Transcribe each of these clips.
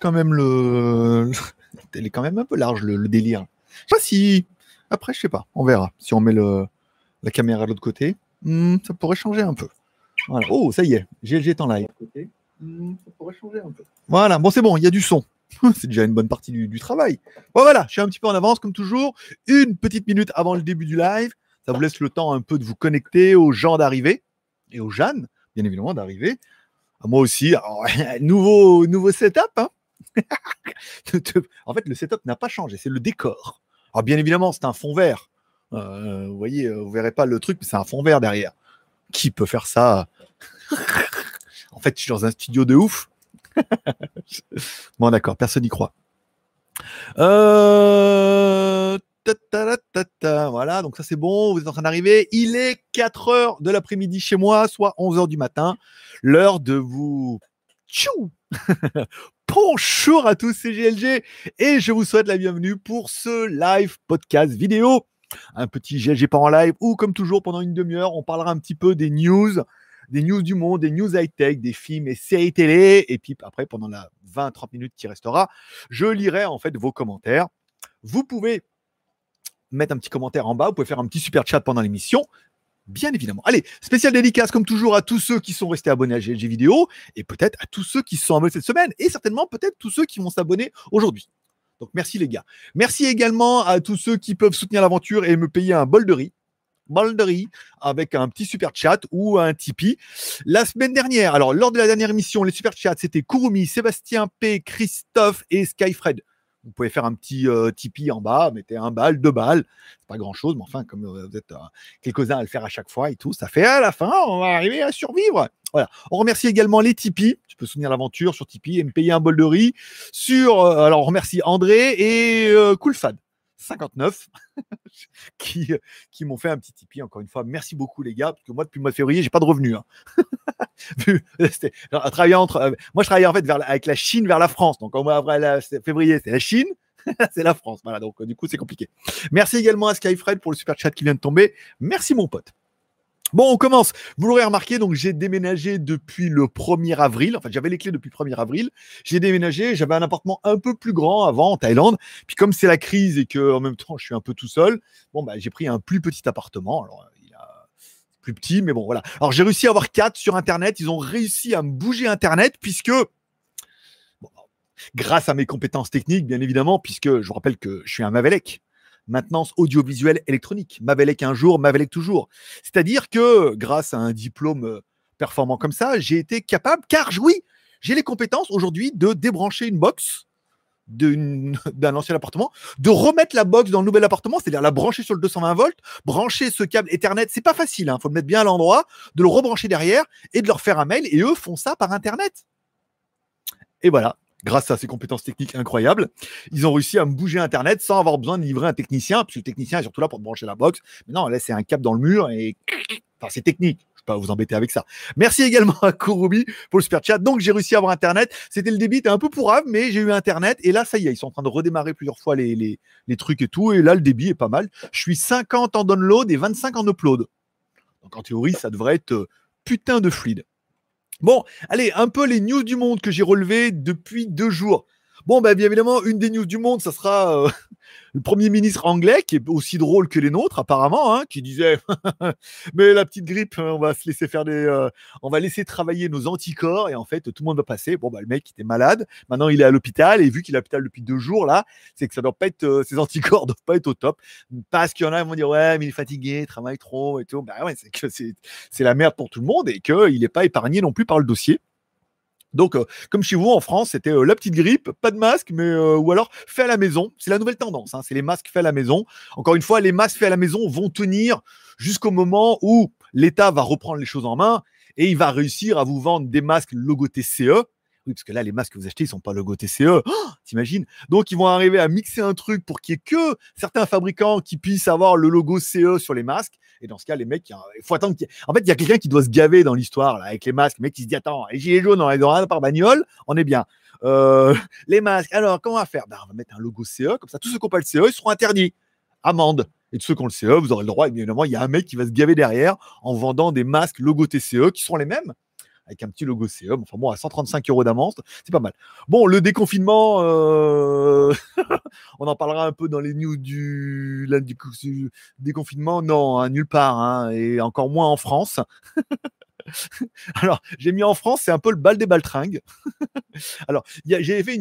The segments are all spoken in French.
quand même le. Elle est quand même un peu large le, délire. Je sais pas si. Après, je sais pas. On verra. Si on met le... la caméra de l'autre côté, hmm, ça pourrait changer un peu. Oh, ça y est. GLG est en live. Hmm, ça pourrait changer un peu. Voilà. Bon, c'est bon. Il y a du son. c'est déjà une bonne partie du, du travail. Bon, voilà. Je suis un petit peu en avance, comme toujours. Une petite minute avant le début du live. Ça vous laisse le temps un peu de vous connecter aux gens d'arriver et aux Jeanne, bien évidemment, d'arriver. Moi aussi. Nouveau, nouveau setup. Hein en fait, le setup n'a pas changé. C'est le décor. Alors, bien évidemment, c'est un fond vert. Euh, vous voyez, euh, vous verrez pas le truc, mais c'est un fond vert derrière. Qui peut faire ça? En fait, je suis dans un studio de ouf. bon, d'accord, personne n'y croit. Euh... Voilà, donc ça c'est bon, vous êtes en train d'arriver. Il est 4 heures de l'après-midi chez moi, soit 11 heures du matin. L'heure de vous. Tchou Bonjour à tous, c'est GLG et je vous souhaite la bienvenue pour ce live podcast vidéo. Un petit GLG pas en live où, comme toujours, pendant une demi-heure, on parlera un petit peu des news, des news du monde, des news high-tech, des films et séries télé. Et puis après, pendant la 20-30 minutes qui restera, je lirai en fait vos commentaires. Vous pouvez mettre un petit commentaire en bas, vous pouvez faire un petit super chat pendant l'émission bien évidemment. Allez, spécial dédicace comme toujours à tous ceux qui sont restés abonnés à GLG Vidéo et peut-être à tous ceux qui se sont abonnés cette semaine et certainement peut-être tous ceux qui vont s'abonner aujourd'hui. Donc merci les gars. Merci également à tous ceux qui peuvent soutenir l'aventure et me payer un bol de riz. Bol de riz avec un petit super chat ou un Tipeee. La semaine dernière, alors lors de la dernière émission, les super chats, c'était Kurumi, Sébastien P, Christophe et Skyfred. Vous pouvez faire un petit euh, Tipeee en bas, mettez un balle, deux balles. C'est pas grand chose, mais enfin, comme euh, vous êtes euh, quelques-uns à le faire à chaque fois et tout, ça fait à la fin, on va arriver à survivre. Voilà. On remercie également les Tipeee. Tu peux soutenir l'aventure sur Tipeee et me payer un bol de riz. Sur, alors, on remercie André et Coolfad. 59 qui, qui m'ont fait un petit Tipeee encore une fois. Merci beaucoup les gars, parce que moi depuis le mois de février, j'ai pas de revenus. hein. Travailler entre, euh, moi je travaillais en fait vers, avec la Chine vers la France. Donc au mois c'est- février, c'est la Chine. c'est la France. Voilà, donc euh, du coup, c'est compliqué. Merci également à Skyfred pour le super chat qui vient de tomber. Merci mon pote. Bon, on commence. Vous l'aurez remarqué, donc j'ai déménagé depuis le 1er avril. Enfin, j'avais les clés depuis le 1er avril. J'ai déménagé. J'avais un appartement un peu plus grand avant en Thaïlande. Puis comme c'est la crise et que en même temps je suis un peu tout seul, bon bah j'ai pris un plus petit appartement. Alors euh, il a plus petit, mais bon voilà. Alors j'ai réussi à avoir quatre sur internet. Ils ont réussi à me bouger internet puisque grâce à mes compétences techniques, bien évidemment, puisque je vous rappelle que je suis un Mavelec. Maintenance audiovisuelle électronique. Mavelec un jour, Mavelec toujours. C'est-à-dire que grâce à un diplôme euh, performant comme ça, j'ai été capable, car oui, j'ai les compétences aujourd'hui de débrancher une box d'un ancien appartement, de remettre la box dans le nouvel appartement, c'est-à-dire la brancher sur le 220 volts, brancher ce câble Ethernet, c'est pas facile, il faut le mettre bien à l'endroit, de le rebrancher derrière et de leur faire un mail, et eux font ça par Internet. Et voilà, grâce à ces compétences techniques incroyables, ils ont réussi à me bouger Internet sans avoir besoin de livrer un technicien, puisque le technicien est surtout là pour brancher la box. Mais non, là, c'est un câble dans le mur et enfin, c'est technique. Je ne vais pas vous embêter avec ça. Merci également à Kurubi pour le super chat. Donc, j'ai réussi à avoir Internet. C'était le débit, était un peu pourrave, mais j'ai eu Internet. Et là, ça y est, ils sont en train de redémarrer plusieurs fois les, les, les trucs et tout. Et là, le débit est pas mal. Je suis 50 en download et 25 en upload. Donc, en théorie, ça devrait être euh, putain de fluide. Bon, allez, un peu les news du monde que j'ai relevées depuis deux jours. Bon, bah, bien évidemment, une des news du monde, ça sera euh, le Premier ministre anglais, qui est aussi drôle que les nôtres, apparemment, hein, qui disait Mais la petite grippe, on va se laisser faire des. euh, on va laisser travailler nos anticorps, et en fait, tout le monde va passer. Bon, bah, le mec, était malade. Maintenant, il est à l'hôpital, et vu qu'il est à l'hôpital depuis deux jours, là, c'est que ça doit pas être. euh, ses anticorps doivent pas être au top. Parce qu'il y en a qui vont dire Ouais, mais il est fatigué, il travaille trop, et tout. Bah, ouais, c'est que c'est la merde pour tout le monde, et qu'il n'est pas épargné non plus par le dossier. Donc, euh, comme chez vous en France, c'était euh, la petite grippe, pas de masque, mais euh, ou alors fait à la maison. C'est la nouvelle tendance. hein, c'est les masques faits à la maison. Encore une fois, les masques faits à la maison vont tenir jusqu'au moment où l'État va reprendre les choses en main et il va réussir à vous vendre des masques logo TCE. Oui, parce que là, les masques que vous achetez, ils sont pas logo TCE. Oh, T'imagines? Donc, ils vont arriver à mixer un truc pour qu'il y ait que certains fabricants qui puissent avoir le logo CE sur les masques. Et dans ce cas, les mecs, il faut attendre ait- En fait, il y a quelqu'un qui doit se gaver dans l'histoire avec les masques. Le mec qui se dit Attends, les gilets jaunes, on les aura par bagnole, on est bien. Euh, les masques, alors, comment on va faire? Ben, On va mettre un logo CE, comme ça, tous ceux qui n'ont pas le CE, ils seront interdits. Amende. Et tous ceux qui ont le CE, vous aurez le droit. Et bien évidemment, il y a un mec qui va se gaver derrière en vendant des masques logo TCE qui seront les mêmes avec un petit logo CE. Enfin bon, à 135 euros d'amende, c'est pas mal. Bon, le déconfinement, euh, on en parlera un peu dans les news du, du déconfinement. Non, hein, nulle part, hein, et encore moins en France. Alors, j'ai mis en France, c'est un peu le bal des baltringues. Alors, j'ai vu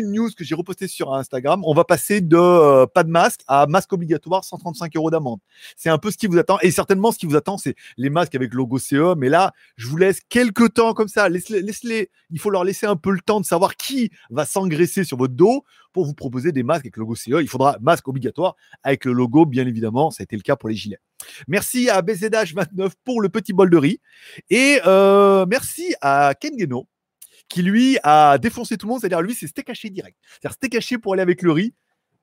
une news que j'ai repostée sur Instagram. On va passer de euh, pas de masque à masque obligatoire, 135 euros d'amende. C'est un peu ce qui vous attend. Et certainement, ce qui vous attend, c'est les masques avec logo CE. Mais là, je vous laisse quelques temps comme ça. Laisse-les. Il faut leur laisser un peu le temps de savoir qui va s'engraisser sur votre dos pour vous proposer des masques avec logo CE. Il faudra masque obligatoire avec le logo, bien évidemment. Ça a été le cas pour les gilets. Merci à BZH29 pour le petit bol de riz. Et euh, merci à Ken Geno qui lui a défoncé tout le monde. C'est-à-dire, lui, c'est steak caché direct. C'est-à-dire, steak caché pour aller avec le riz.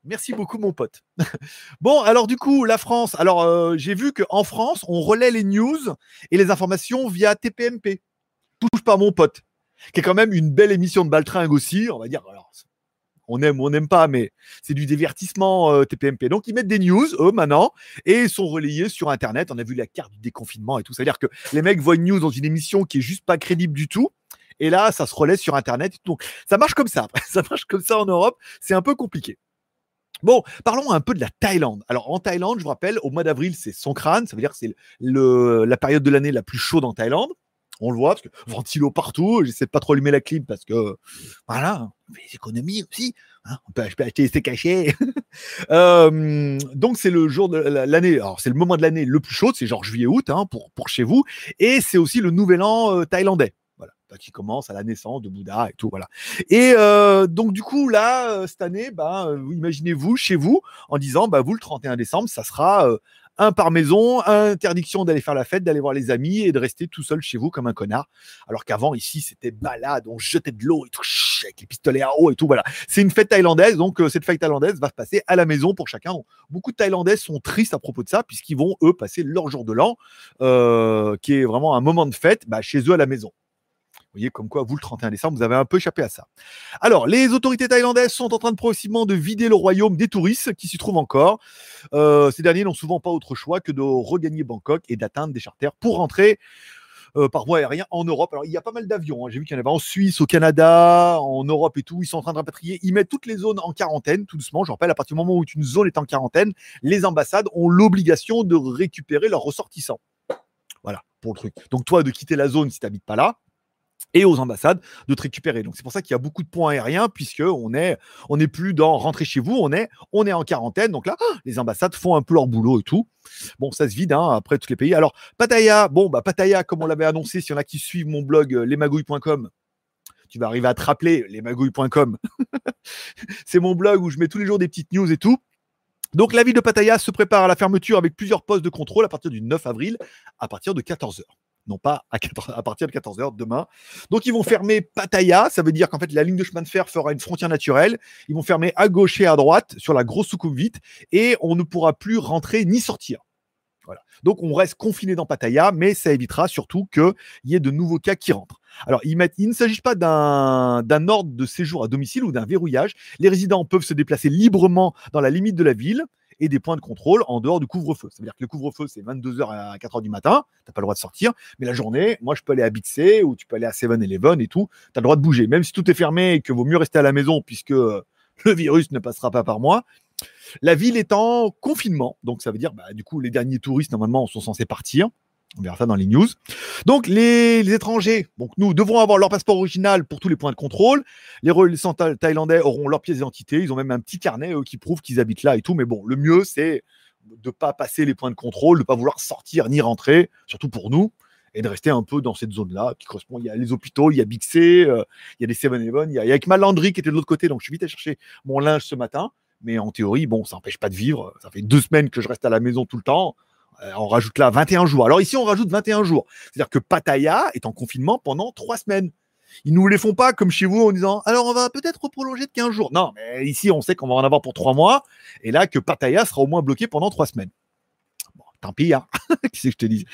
Merci beaucoup, mon pote. bon, alors du coup, la France. Alors, euh, j'ai vu qu'en France, on relaie les news et les informations via TPMP. Touche pas mon pote, qui est quand même une belle émission de baltringue aussi. On va dire, on aime ou on n'aime pas, mais c'est du divertissement euh, TPMP. Donc ils mettent des news, eux, maintenant, et sont relayés sur Internet. On a vu la carte du déconfinement et tout. C'est-à-dire que les mecs voient une news dans une émission qui est juste pas crédible du tout. Et là, ça se relaie sur Internet. Donc ça marche comme ça. ça marche comme ça en Europe. C'est un peu compliqué. Bon, parlons un peu de la Thaïlande. Alors en Thaïlande, je vous rappelle, au mois d'avril, c'est Songkran, ça veut dire que c'est la période de l'année la plus chaude en Thaïlande on le voit, parce que ventilo partout, j'essaie de pas trop allumer la clim parce que, voilà, des économies aussi, hein, on peut, acheter des cachets. euh, donc c'est le jour de l'année, alors c'est le moment de l'année le plus chaud, c'est genre juillet-août hein, pour, chez vous, et c'est aussi le nouvel an euh, thaïlandais. Voilà, qui commence à la naissance de Bouddha et tout, voilà. Et euh, donc du coup là, euh, cette année, bah, imaginez-vous chez vous en disant, bah vous le 31 décembre, ça sera un par maison, interdiction d'aller faire la fête, d'aller voir les amis et de rester tout seul chez vous comme un connard. Alors qu'avant, ici, c'était balade, on jetait de l'eau et tout, avec les pistolets à eau et tout. Voilà. C'est une fête thaïlandaise, donc euh, cette fête thaïlandaise va se passer à la maison pour chacun. beaucoup de Thaïlandais sont tristes à propos de ça, puisqu'ils vont, eux, passer leur jour de l'an, euh, qui est vraiment un moment de fête, bah, chez eux à la maison. Vous voyez, comme quoi, vous, le 31 décembre, vous avez un peu échappé à ça. Alors, les autorités thaïlandaises sont en train de progressivement de vider le royaume des touristes qui s'y trouvent encore. Euh, ces derniers n'ont souvent pas autre choix que de regagner Bangkok et d'atteindre des charters pour rentrer euh, par voie aérienne en Europe. Alors, il y a pas mal d'avions. Hein. J'ai vu qu'il y en avait en Suisse, au Canada, en Europe et tout. Ils sont en train de rapatrier. Ils mettent toutes les zones en quarantaine, tout doucement. Je rappelle, à partir du moment où une zone est en quarantaine, les ambassades ont l'obligation de récupérer leurs ressortissants. Voilà, pour le truc. Donc, toi, de quitter la zone si tu n'habites pas là et aux ambassades de te récupérer. Donc c'est pour ça qu'il y a beaucoup de points aériens puisque on est on n'est plus dans rentrer chez vous, on est on est en quarantaine. Donc là, les ambassades font un peu leur boulot et tout. Bon, ça se vide hein, après tous les pays. Alors Pattaya, bon bah Pattaya comme on l'avait annoncé, si y en a qui suivent mon blog euh, lesmagouilles.com, tu vas arriver à te rappeler lesmagouilles.com. c'est mon blog où je mets tous les jours des petites news et tout. Donc la ville de Pattaya se prépare à la fermeture avec plusieurs postes de contrôle à partir du 9 avril à partir de 14h non pas à, partir de 14h demain. Donc ils vont fermer Pattaya, ça veut dire qu'en fait la ligne de chemin de fer fera une frontière naturelle. Ils vont fermer à gauche et à droite sur la grosse vite et on ne pourra plus rentrer ni sortir. Donc on reste confiné dans Pattaya, mais ça évitera surtout qu'il y ait de nouveaux cas qui rentrent. Alors, il ne s'agit pas d'un ordre de séjour à domicile ou d'un verrouillage. Les résidents peuvent se déplacer librement dans la limite de la ville et des points de contrôle en dehors du couvre-feu. Ça veut dire que le couvre-feu, c'est 22h à 4h du matin, tu n'as pas le droit de sortir, mais la journée, moi, je peux aller à Big C ou tu peux aller à 7-Eleven et tout, tu as le droit de bouger. Même si tout est fermé et que vaut mieux rester à la maison puisque euh, le virus ne passera pas par moi. La ville est en confinement, donc ça veut dire, bah, du coup, les derniers touristes, normalement, sont censés partir. On verra ça dans les news. Donc, les, étrangers, donc nous devons avoir leur passeport original pour tous les points de contrôle. Les ressortissants thaïlandais auront leur pièce d'identité. Ils ont même un petit carnet qui prouve qu'ils habitent là et tout. Mais bon, le mieux, c'est de ne pas passer les points de contrôle, de ne pas vouloir sortir ni rentrer, surtout pour nous, et de rester un peu dans cette zone-là qui correspond. Il y a les hôpitaux, il y a Big C, euh, il y a des 7-Eleven, il y a, ma laundry qui était de l'autre côté. Donc, je suis vite à chercher mon linge ce matin. Mais en théorie, bon, ça n'empêche pas de vivre. Ça fait deux semaines que je reste à la maison tout le temps. Euh, on rajoute là 21 jours. Alors ici, on rajoute 21 jours. C'est-à-dire que Pattaya est en confinement pendant trois semaines. Ils nous les font pas comme chez vous en disant alors on va peut-être prolonger de 15 jours. Non, mais ici on sait qu'on va en avoir pour trois mois et là que Pattaya sera au moins bloqué pendant trois semaines. Tant pis, hein. C'est que je te dis?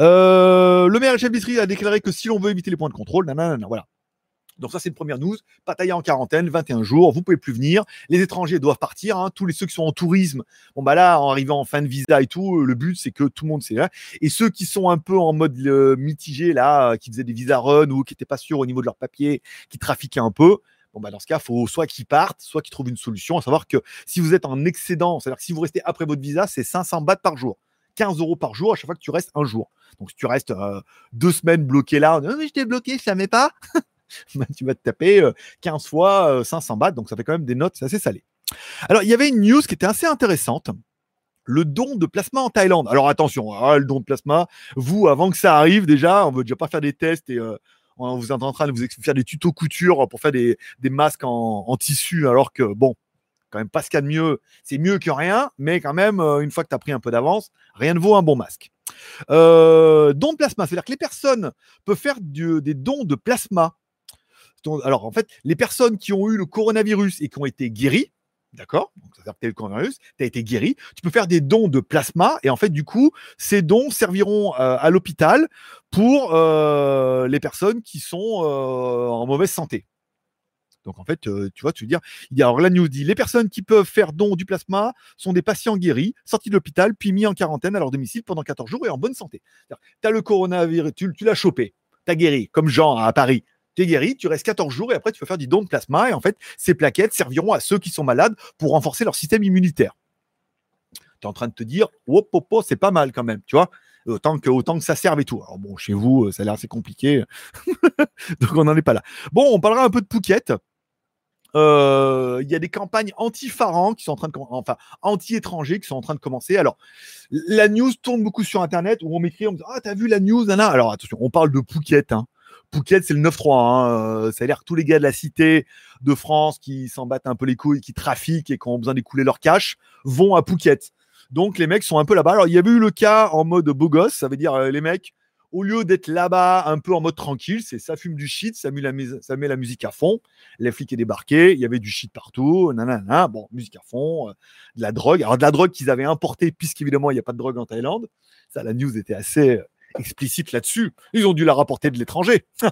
Euh, Le maire Chef a déclaré que si l'on veut éviter les points de contrôle, non, voilà. Donc ça, c'est une première news. Pattaya en quarantaine, 21 jours, vous pouvez plus venir. Les étrangers doivent partir. hein. Tous les ceux qui sont en tourisme, bon bah là, en arrivant en fin de visa et tout, euh, le but c'est que tout le monde c'est là. Et ceux qui sont un peu en mode mitigé là, euh, qui faisaient des visa run ou qui n'étaient pas sûrs au niveau de leur papier, qui trafiquaient un peu. Bon bah dans ce cas, faut soit qu'ils partent, soit qu'ils trouvent une solution. À savoir que si vous êtes en excédent, c'est-à-dire que si vous restez après votre visa, c'est 500 bahts par jour. 15 euros par jour à chaque fois que tu restes un jour. Donc si tu restes euh, deux semaines bloqué là, non mais je t'ai bloqué, je savais pas. bah, tu vas te taper euh, 15 fois euh, 500 bahts, donc ça fait quand même des notes assez salé. Alors il y avait une news qui était assez intéressante. Le don de plasma en Thaïlande. Alors attention, ah, le don de plasma, vous, avant que ça arrive, déjà, on veut déjà pas faire des tests et euh, on- vous êtes en train de vous faire des tutos couture pour faire des, des masques en, tissu, alors que bon, quand même pas ce qu'il y a de mieux. C'est mieux que rien, mais quand même, euh, une fois que tu as pris un peu d'avance, rien ne vaut un bon masque. Euh, don de plasma, c'est-à-dire que les personnes peuvent faire des dons de plasma. Alors, en fait, les personnes qui ont eu le coronavirus et qui ont été guéries, d'accord Donc, ça veut coronavirus, tu as été guéri, tu peux faire des dons de plasma et en fait, du coup, ces dons serviront euh, à l'hôpital pour euh, les personnes qui sont euh, en mauvaise santé. Donc en fait, tu vois, tu veux dire, il y a alors la news dit les personnes qui peuvent faire don du plasma sont des patients guéris, sortis de l'hôpital, puis mis en quarantaine à leur domicile pendant 14 jours et en bonne santé. Tu as le coronavirus, tu, tu l'as chopé, tu as guéri, comme Jean à Paris. Tu es guéri, tu restes 14 jours et après tu peux faire du don de plasma et en fait, ces plaquettes serviront à ceux qui sont malades pour renforcer leur système immunitaire. Tu es en train de te dire, oh, oh, oh, c'est pas mal quand même, tu vois autant que, autant que ça serve et tout. Alors bon, chez vous, ça a l'air assez compliqué, donc on n'en est pas là. Bon, on parlera un peu de Phuket. Euh, Il y a des campagnes anti-Pharaon qui sont en train de com- enfin anti-étrangers qui sont en train de commencer. Alors la news tourne beaucoup sur internet où on m'écrit on me dit ah t'as vu la news Alors attention, on parle de Phuket. Hein. Phuket c'est le 9-3. Hein. Euh, Ça a l'air que tous les gars de la cité de France qui s'en battent un peu les couilles, qui trafiquent et qui ont besoin d'écouler leur cash vont à Phuket. Donc les mecs sont un peu là-bas. Alors il y avait eu le cas en mode beau gosse, ça veut dire euh, les mecs au lieu d'être là-bas un peu en mode tranquille, c'est ça fume du shit, ça met la, la musique à fond. Les flics est débarqué, il y avait du shit partout, nanana, bon, musique à fond, euh, de la drogue. Alors de la drogue qu'ils avaient importée, puisqu'évidemment il n'y a pas de drogue en Thaïlande. Ça, la news était assez explicite là-dessus. Ils ont dû la rapporter de l'étranger. il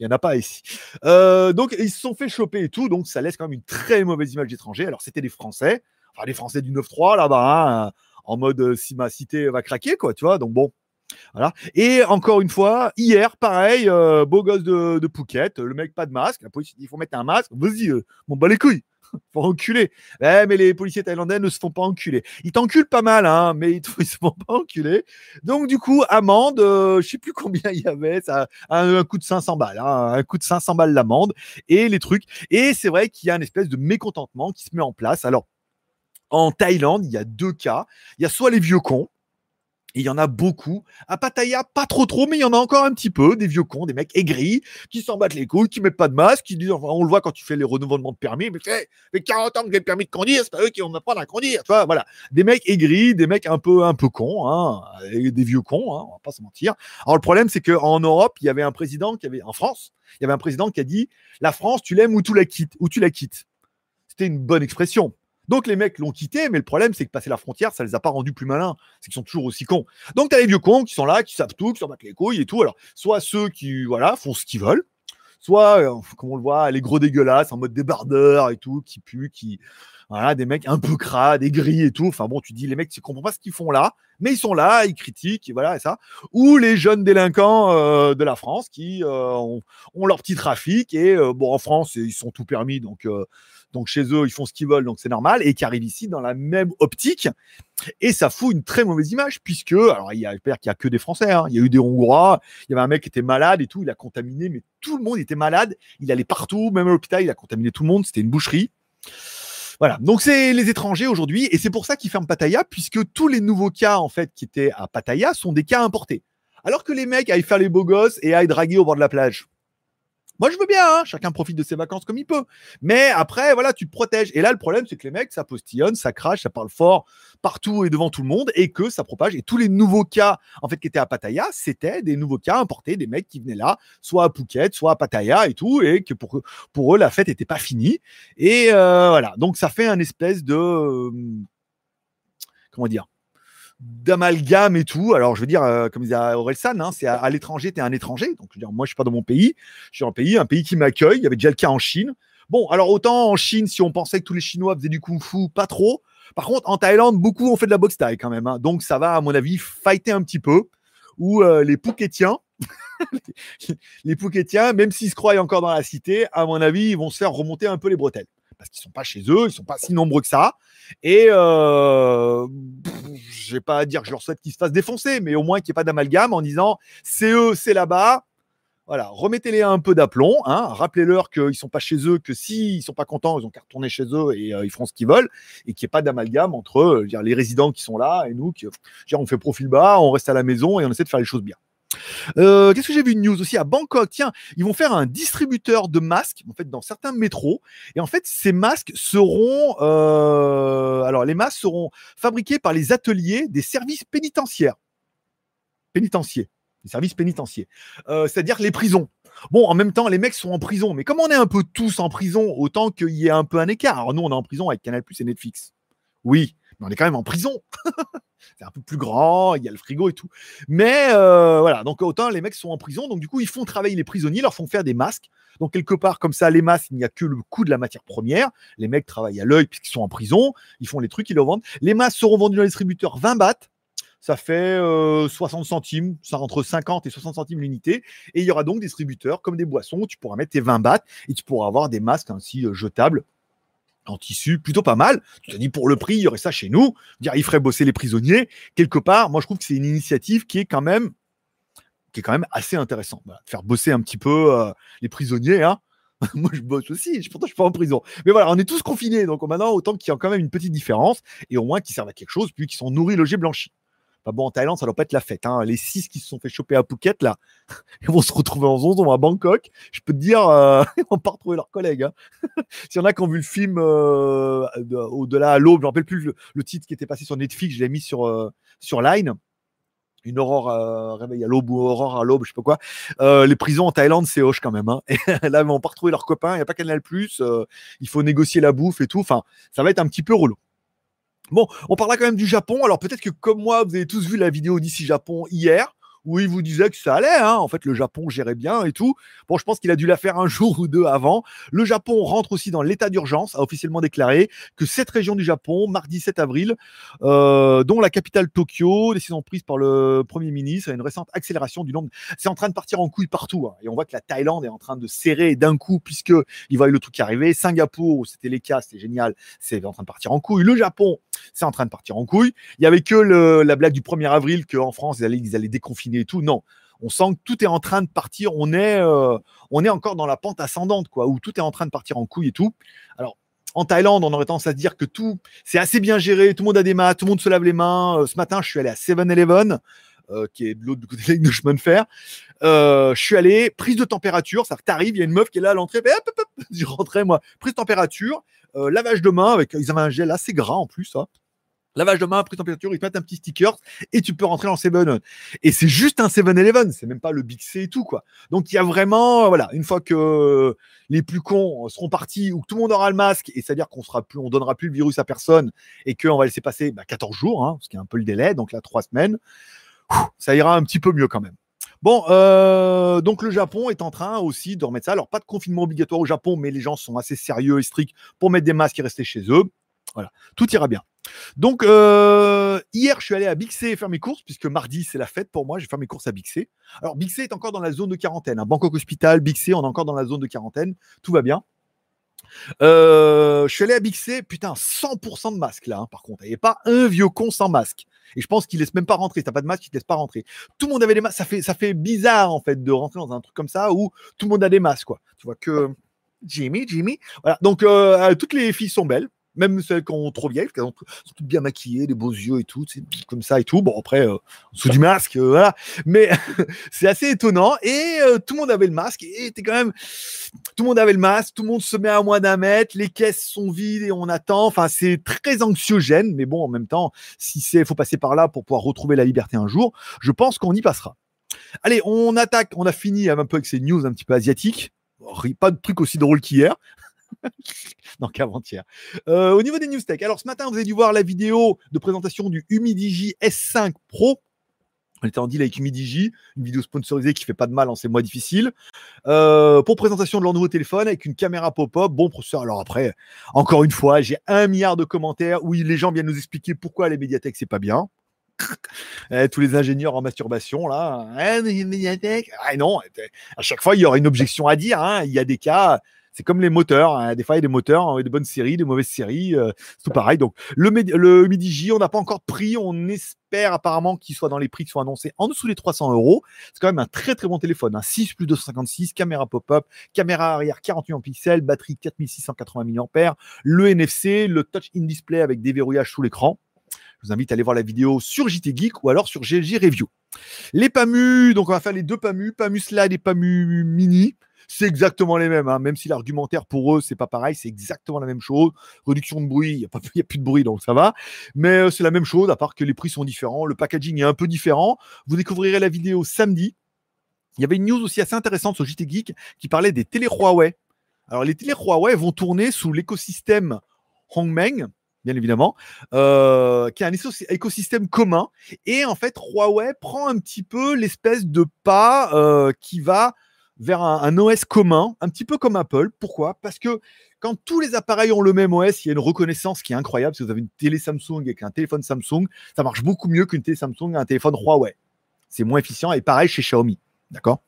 n'y en a pas ici. Euh, donc ils se sont fait choper et tout, donc ça laisse quand même une très mauvaise image d'étrangers. Alors c'était des Français, enfin des Français du 9-3 là-bas, hein, en mode euh, si ma cité va craquer, quoi, tu vois. Donc bon. Voilà. Et encore une fois, hier, pareil, euh, beau gosse de, de Phuket, le mec pas de masque, la police dit il faut mettre un masque, vas-y, euh, bon bah les couilles, faut enculer. Ouais, mais les policiers thaïlandais ne se font pas enculer. Ils t'enculent pas mal, hein, mais ils, ils se font pas enculer. Donc du coup, amende, euh, je sais plus combien il y avait, ça, un, coup de 500 balles, hein, un coup de 500 balles l'amende et les trucs. Et c'est vrai qu'il y a une espèce de mécontentement qui se met en place. Alors en Thaïlande, il y a deux cas. Il y a soit les vieux cons. Et il y en a beaucoup. À Pattaya, pas trop trop, mais il y en a encore un petit peu. Des vieux cons, des mecs aigris, qui s'en battent les couilles, qui mettent pas de masque, qui disent, on le voit quand tu fais les renouvellements de permis, mais fait, fait 40 ans que j'ai le permis de conduire, c'est pas eux qui vont m'apprendre à conduire. Voilà. Des mecs aigris, des mecs un peu, un peu cons, hein, des vieux cons, hein, on va pas se mentir. Alors le problème, c'est qu'en Europe, il y avait un président qui avait, en France, il y avait un président qui a dit, la France, tu l'aimes ou tu la quittes, ou tu la quittes? C'était une bonne expression. Donc les mecs l'ont quitté, mais le problème c'est que passer la frontière, ça les a pas rendus plus malins. C'est qu'ils sont toujours aussi cons. Donc t'as les vieux cons qui sont là, qui savent tout, qui s'en battent les couilles et tout. Alors soit ceux qui voilà font ce qu'ils veulent, soit euh, comme on le voit, les gros dégueulasses en mode débardeur et tout, qui puent, qui voilà, des mecs un peu crades, aigris et tout. Enfin bon, tu dis les mecs, tu comprends pas ce qu'ils font là, mais ils sont là, ils critiquent et voilà et ça. Ou les jeunes délinquants euh, de la France qui euh, ont, leur petit trafic et euh, bon en France ils sont tout permis donc chez eux, ils font ce qu'ils veulent, donc c'est normal, et qui arrivent ici dans la même optique. Et ça fout une très mauvaise image, puisque, alors il y a, qu'il y a que des Français, hein. il y a eu des Hongrois, il y avait un mec qui était malade et tout, il a contaminé, mais tout le monde était malade, il allait partout, même à l'hôpital, il a contaminé tout le monde, c'était une boucherie. Voilà, donc c'est les étrangers aujourd'hui, et c'est pour ça qu'ils ferment Pattaya, puisque tous les nouveaux cas, en fait, qui étaient à Pattaya sont des cas importés. Alors que les mecs aillent faire les beaux gosses et aillent draguer au bord de la plage. Moi, je veux bien, hein, chacun profite de ses vacances comme il peut. Mais après, voilà, tu te protèges. Et là, le problème, c'est que les mecs, ça postillonne, ça crache, ça parle fort partout et devant tout le monde et que ça propage. Et tous les nouveaux cas, en fait, qui étaient à Pattaya, c'était des nouveaux cas importés, des mecs qui venaient là, soit à Phuket, soit à Pattaya et tout, et que pour, eux, la fête n'était pas finie. Et euh, voilà. Donc, ça fait un espèce de. euh, comment dire? D'amalgame et tout. Alors, je veux dire, euh, comme disait Orelsan, hein, c'est à, l'étranger, tu es un étranger. Donc, je veux dire, moi, je suis pas dans mon pays. Je suis un pays, un pays qui m'accueille. Il y avait déjà le cas en Chine. Bon, alors autant en Chine, si on pensait que tous les Chinois faisaient du kung-fu, pas trop. Par contre, en Thaïlande, beaucoup ont fait de la boxe thaï quand même. Hein. Donc, ça va, à mon avis, fighter un petit peu. Ou euh, les Pouquetiens, les Pouquetiens, même s'ils se croient encore dans la cité, à mon avis, ils vont se faire remonter un peu les bretelles parce qu'ils sont pas chez eux, ils sont pas si nombreux que ça. Et euh, je vais pas à dire que je leur souhaite qu'ils se fassent défoncer, mais au moins qu'il n'y ait pas d'amalgame en disant c'est eux, c'est là-bas. Voilà, remettez-les un peu d'aplomb, hein, rappelez-leur qu'ils sont pas chez eux, que s'ils sont pas contents, ils ont qu'à retourner chez eux et euh, ils feront ce qu'ils veulent, et qu'il n'y ait pas d'amalgame entre euh, les résidents qui sont là et nous, qui, on fait profil bas, on reste à la maison et on essaie de faire les choses bien. Euh, qu'est-ce que j'ai vu une news aussi à Bangkok? Tiens, ils vont faire un distributeur de masques en fait dans certains métros. Et en fait ces masques seront euh, alors les masques seront fabriqués par les ateliers des services pénitentiaires. Pénitentiaires. Services pénitentiaires. Euh, c'est-à-dire les prisons. Bon, en même temps, les mecs sont en prison, mais comme on est un peu tous en prison, autant qu'il y ait un peu un écart. Alors nous, on est en prison avec Canal et Netflix. Oui, mais on est quand même en prison. c'est un peu plus grand, il y a le frigo et tout. Mais euh, voilà, donc autant les mecs sont en prison, donc du coup ils font travailler les prisonniers, leur font faire des masques. Donc quelque part comme ça, les masques, il n'y a que le coût de la matière première. Les mecs travaillent à l'œil puisqu'ils sont en prison, ils font les trucs, ils le vendent. Les masques seront vendus dans les distributeurs 20 bahts. Ça fait 60 euh, centimes, ça entre 50 et 60 centimes l'unité. Et il y aura donc des distributeurs comme des boissons où tu pourras mettre tes 20 bahts et tu pourras avoir des masques ainsi euh, jetables en tissu, plutôt pas mal. Tu te dis pour le prix, il y aurait ça chez nous. Il ferait bosser les prisonniers. Quelque part, moi je trouve que c'est une initiative qui est quand même, assez intéressante. faire bosser un petit peu euh, les prisonniers. Hein. moi je bosse aussi, pourtant je suis pas en prison. Mais voilà, on est tous confinés, donc maintenant autant qu'il y a quand même une petite différence et au moins qu'ils servent à quelque chose, puis qu'ils sont nourris, logés, blanchis bon, en Thaïlande, ça doit pas être la fête. Hein. Les six qui se sont fait choper à Phuket, là, ils vont se retrouver en zonzon à Bangkok. Je peux te dire, euh, ils vont pas retrouver leurs collègues. Hein. S'il y en a qui ont vu le film euh, Au-delà à l'aube, je ne me rappelle plus le, titre qui était passé sur Netflix, je l'ai mis sur, euh, sur Line. Une aurore réveil à l'aube ou aurore à l'aube, je sais pas quoi. les prisons en Thaïlande, c'est hoche quand même. Hein. Là, ils vont pas retrouver leurs copains. Il n'y a pas Canal Plus. il faut négocier la bouffe et tout. Enfin, ça va être un petit peu relou. Bon, on parlera quand même du Japon. Alors peut-être que comme moi, vous avez tous vu la vidéo d'ici Japon hier où il vous disait que ça allait. Hein. En fait, le Japon gérait bien et tout. Bon, je pense qu'il a dû la faire un jour ou deux avant. Le Japon rentre aussi dans l'état d'urgence, a officiellement déclaré que cette région du Japon, mardi 7 avril, euh, dont la capitale Tokyo, décision prise par le Premier ministre, a une récente accélération du nombre. C'est en train de partir en couille partout. Hein. Et on voit que la Thaïlande est en train de serrer d'un coup, puisque il voit le truc qui arrivait. Singapour, c'était les cas, c'était génial, c'est en train de partir en couille. Le Japon, c'est en train de partir en couille. Il y avait que la blague du 1er avril qu'en France, ils allaient, déconfiner et tout. Non, on sent que tout est en train de partir. On est, euh, on est encore dans la pente ascendante, quoi, où tout est en train de partir en couille et tout. Alors, en Thaïlande, on aurait tendance à se dire que tout, c'est assez bien géré, tout le monde a des masques, tout le monde se lave les mains. Euh, ce matin, je suis allé à 7-Eleven, euh, qui est de l'autre côté de chemin de fer. je suis allé, prise de température, ça t'arrive, il y a une meuf qui est là à l'entrée, je rentrais moi, prise de température, lavage de main avec, ils avaient un gel assez gras en plus, ça lavage de main, prise de température, ils te mettent un petit sticker et tu peux rentrer dans Seven. Et c'est juste un 7-Eleven, c'est même pas le Big C et tout, quoi. Donc il y a vraiment, voilà, une fois que les plus cons seront partis ou que tout le monde aura le masque, et c'est-à-dire qu'on sera plus, on donnera plus le virus à personne et qu'on va laisser passer 14 bah, jours, hein, ce qui est un peu le délai, donc là, 3 semaines, ça ira un petit peu mieux quand même. Bon, euh, donc le Japon est en train aussi de remettre ça. Alors, pas de confinement obligatoire au Japon, mais les gens sont assez sérieux et stricts pour mettre des masques et rester chez eux. Voilà, tout ira bien. Donc, euh, hier, je suis allé à Bixé faire mes courses, puisque mardi, c'est la fête pour moi. J'ai fait mes courses à Bixé. Alors, Bixé est encore dans la zone de quarantaine. Hein. Bangkok Hospital, Bixé, on est encore dans la zone de quarantaine. Tout va bien. Euh, je suis allé à Bixé, putain, 100% de masque là, hein, par contre. Il n'y avait pas un vieux con sans masque. Et je pense qu'il laisse même pas rentrer. Si t'as pas de masque, il te laisse pas rentrer. Tout le monde avait des masques. Ça fait, ça fait bizarre, en fait, de rentrer dans un truc comme ça où tout le monde a des masques, quoi. Tu vois que Jimmy, Jimmy. Voilà. Donc, euh, toutes les filles sont belles même celles qui ont trop vieilles, qu'elles sont toutes bien maquillées, des beaux yeux et tout, comme ça et tout. Bon, après, euh, sous du masque, euh, voilà. Mais c'est assez étonnant. Et euh, tout le monde avait le masque. Et était quand même. Tout le monde avait le masque. Tout le monde se met à moins d'un mètre. Les caisses sont vides et on attend. Enfin, c'est très anxiogène. Mais bon, en même temps, si c'est faut passer par là pour pouvoir retrouver la liberté un jour, je pense qu'on y passera. Allez, on attaque. On a fini un peu avec ces news un petit peu asiatiques. Pas de truc aussi drôle qu'hier. non, qu'avant-hier. Euh, au niveau des news tech, alors ce matin, vous avez dû voir la vidéo de présentation du Humidigi S5 Pro. On était en deal avec Humidigi, une vidéo sponsorisée qui fait pas de mal en ces mois difficiles. Euh, pour présentation de leur nouveau téléphone avec une caméra pop-up, bon processeur. Alors après, encore une fois, j'ai un milliard de commentaires où les gens viennent nous expliquer pourquoi les médiathèques c'est pas bien. Eh, tous les ingénieurs en masturbation là, hein. Ah non, à chaque fois il y aura une objection à dire. hein. Il y a des cas, c'est comme les moteurs. hein. Des fois, il y a des moteurs, hein, des bonnes séries, des mauvaises séries. euh, c'est tout pareil. Donc, le, Midi J, on n'a pas encore de prix. On espère apparemment qu'il soit dans les prix qui sont annoncés en dessous des 300 euros. C'est quand même un très très bon téléphone. Un 6 plus 256, caméra pop-up, caméra arrière 48 pixels, batterie 4680 mAh, le NFC, le touch in display avec déverrouillage sous l'écran. Je vous invite à aller voir la vidéo sur JT Geek ou alors sur GLG Review. Les PAMU, donc on va faire les deux PAMU, PAMU Slide et PAMU Mini. C'est exactement les mêmes, hein, même si l'argumentaire pour eux, c'est pas pareil, c'est exactement la même chose. Réduction de bruit, il n'y a, plus de bruit, donc ça va. Mais euh, c'est la même chose, à part que les prix sont différents, le packaging est un peu différent. Vous découvrirez la vidéo samedi. Il y avait une news aussi assez intéressante sur JT Geek qui parlait des télé Huawei. Alors, les télé Huawei vont tourner sous l'écosystème Hongmeng, bien évidemment, euh, qui est un écosystème commun. Et en fait, Huawei prend un petit peu l'espèce de pas euh, qui va vers un, OS commun, un petit peu comme Apple. Pourquoi? Parce que quand tous les appareils ont le même OS, il y a une reconnaissance qui est incroyable. Si vous avez une télé Samsung et qu'un téléphone Samsung, ça marche beaucoup mieux qu'une télé Samsung et un téléphone Huawei. C'est moins efficient et pareil chez Xiaomi. D'accord?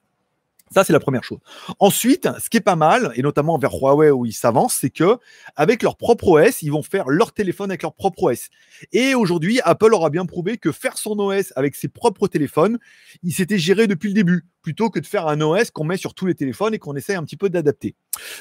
Ça, c'est la première chose. Ensuite, ce qui est pas mal, et notamment vers Huawei où ils s'avancent, c'est que avec leur propre OS, ils vont faire leur téléphone avec leur propre OS. Et aujourd'hui, Apple aura bien prouvé que faire son OS avec ses propres téléphones, il s'était géré depuis le début, plutôt que de faire un OS qu'on met sur tous les téléphones et qu'on essaye un petit peu d'adapter.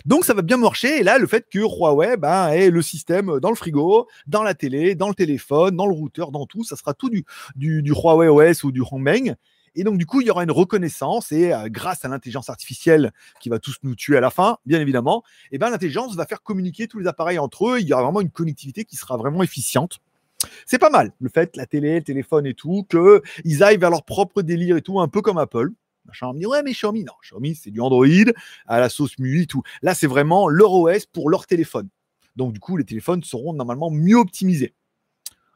Donc ça va bien marcher. Et là, le fait que Huawei ben, ait le système dans le frigo, dans la télé, dans le téléphone, dans le routeur, dans tout, ça sera tout du, Huawei OS ou du Hongmeng. Et donc, du coup, il y aura une reconnaissance et euh, grâce à l'intelligence artificielle qui va tous nous tuer à la fin, bien évidemment, et ben, l'intelligence va faire communiquer tous les appareils entre eux. Il y aura vraiment une connectivité qui sera vraiment efficiente. C'est pas mal, le fait, la télé, le téléphone et tout, qu'ils aillent vers leur propre délire et tout, un peu comme Apple. Machin, on me dit, ouais, mais Xiaomi, non, Xiaomi, c'est du Android à la sauce MUI et tout. Là, c'est vraiment leur OS pour leur téléphone. Donc, du coup, les téléphones seront normalement mieux optimisés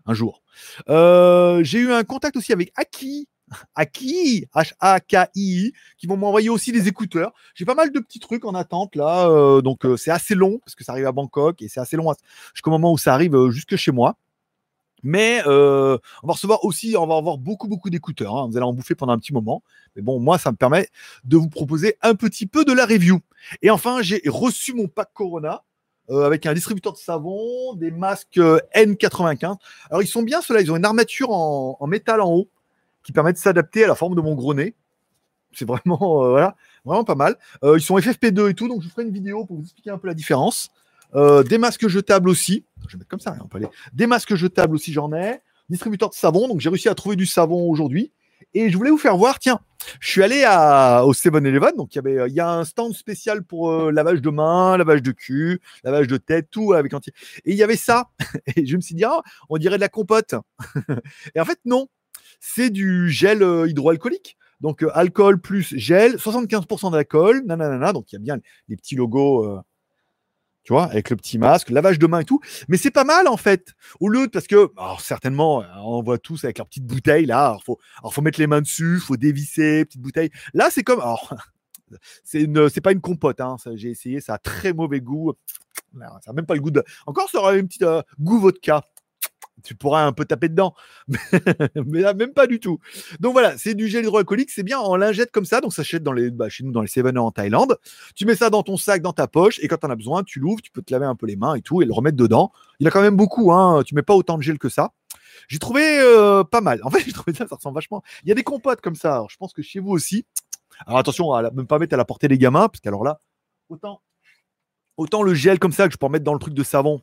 un jour. Euh, J'ai eu un contact aussi avec Aki, Aki, H-A-K-I, qui vont m'envoyer aussi des écouteurs. J'ai pas mal de petits trucs en attente là, euh, donc euh, c'est assez long parce que ça arrive à Bangkok et c'est assez long jusqu'au moment où ça arrive euh, jusque chez moi. Mais on va recevoir aussi, on va avoir beaucoup beaucoup d'écouteurs. hein. Vous allez en bouffer pendant un petit moment. Mais bon, moi, ça me permet de vous proposer un petit peu de la review. Et enfin, j'ai reçu mon pack Corona. avec un distributeur de savon, des masques euh, N95. Alors ils sont bien ceux-là, ils ont une armature en métal en haut qui permet de s'adapter à la forme de mon gros nez. C'est vraiment, euh, voilà, vraiment pas mal. Euh, ils sont FFP2 et tout, donc je vous ferai une vidéo pour vous expliquer un peu la différence. Euh, des masques jetables aussi. Je vais mettre comme ça, hein, on peut aller. Des masques jetables aussi, j'en ai. Distributeur de savon, donc j'ai réussi à trouver du savon aujourd'hui. Et je voulais vous faire voir, tiens, je suis allé à, au 7-Eleven, donc il y a un stand spécial pour euh, lavage de main, lavage de cul, lavage de tête, tout avec entier. Et il y avait ça. Et je me suis dit, ah, on dirait de la compote. et en fait, non c'est du gel euh, hydroalcoolique. Donc, euh, alcool plus gel, 75% d'alcool, nanana. Donc, il y a bien les petits logos, euh, tu vois, avec le petit masque, lavage de main et tout. Mais c'est pas mal, en fait. Au lieu de, parce que, alors, certainement, on voit tous avec leur petite bouteille, là. Alors, faut, faut mettre les mains dessus, faut dévisser, petite bouteille. Là, c'est comme, alors, c'est pas une compote, hein. J'ai essayé, ça a très mauvais goût. Ça a même pas le goût de, encore, ça aurait un petit goût vodka tu pourras un peu taper dedans. mais là, même pas du tout. Donc voilà, c'est du gel hydroalcoolique, c'est bien en lingette comme ça. Donc ça s'achète dans les, bah, chez nous dans les 7 en Thaïlande. Tu mets ça dans ton sac, dans ta poche, et quand tu en as besoin, tu l'ouvres, tu peux te laver un peu les mains et tout, et le remettre dedans. Il y a quand même beaucoup, hein. Tu mets pas autant de gel que ça. J'ai trouvé euh, pas mal. En fait, j'ai trouvé ça, ça ressemble vachement. Il y a des compotes comme ça. Je pense que chez vous aussi. Alors attention à ne pas mettre à la portée des gamins, parce qu'alors là, autant, autant le gel comme ça que je peux en mettre dans le truc de savon,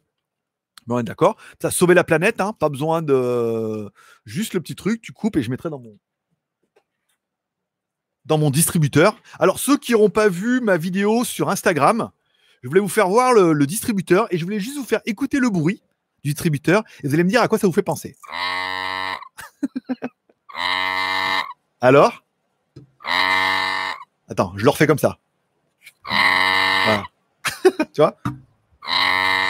Bon, d'accord. Ça a sauvé la planète, hein. pas besoin de juste le petit truc, tu coupes et je mettrai dans mon dans mon distributeur. Alors ceux qui n'auront pas vu ma vidéo sur Instagram, je voulais vous faire voir le, le distributeur et je voulais juste vous faire écouter le bruit du distributeur et vous allez me dire à quoi ça vous fait penser. Alors? Attends, je le refais comme ça. Voilà. tu vois?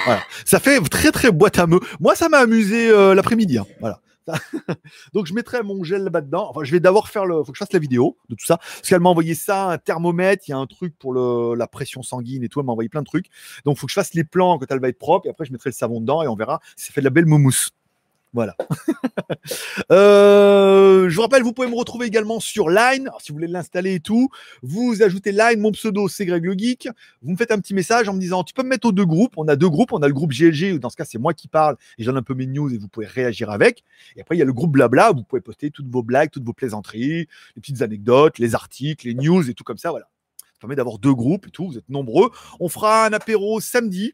Voilà. Ça fait très très boîte à meux. Moi, ça m'a amusé euh, l'après-midi. hein. Voilà. Donc je mettrai mon gel là-bas dedans. Enfin, je vais d'abord faire le. Faut que je fasse la vidéo de tout ça. Parce qu'elle m'a envoyé ça, un thermomètre, il y a un truc pour le... la pression sanguine et tout. Elle m'a envoyé plein de trucs. Donc faut que je fasse les plans quand elle va être propre. Et après, je mettrai le savon dedans et on verra si ça fait de la belle moumousse. Voilà. Euh, je vous rappelle, vous pouvez me retrouver également sur Line. Si vous voulez l'installer et tout, vous ajoutez Line, mon pseudo c'est Greg le Geek. Vous me faites un petit message en me disant tu peux me mettre aux deux groupes. On a deux groupes. On a le groupe GLG, où dans ce cas c'est moi qui parle et j'en ai un peu mes news et vous pouvez réagir avec. Et après, il y a le groupe Blabla où vous pouvez poster toutes vos blagues, toutes vos plaisanteries, les petites anecdotes, les articles, les news et tout comme ça. Voilà. Ça permet d'avoir deux groupes et tout. Vous êtes nombreux. On fera un apéro samedi.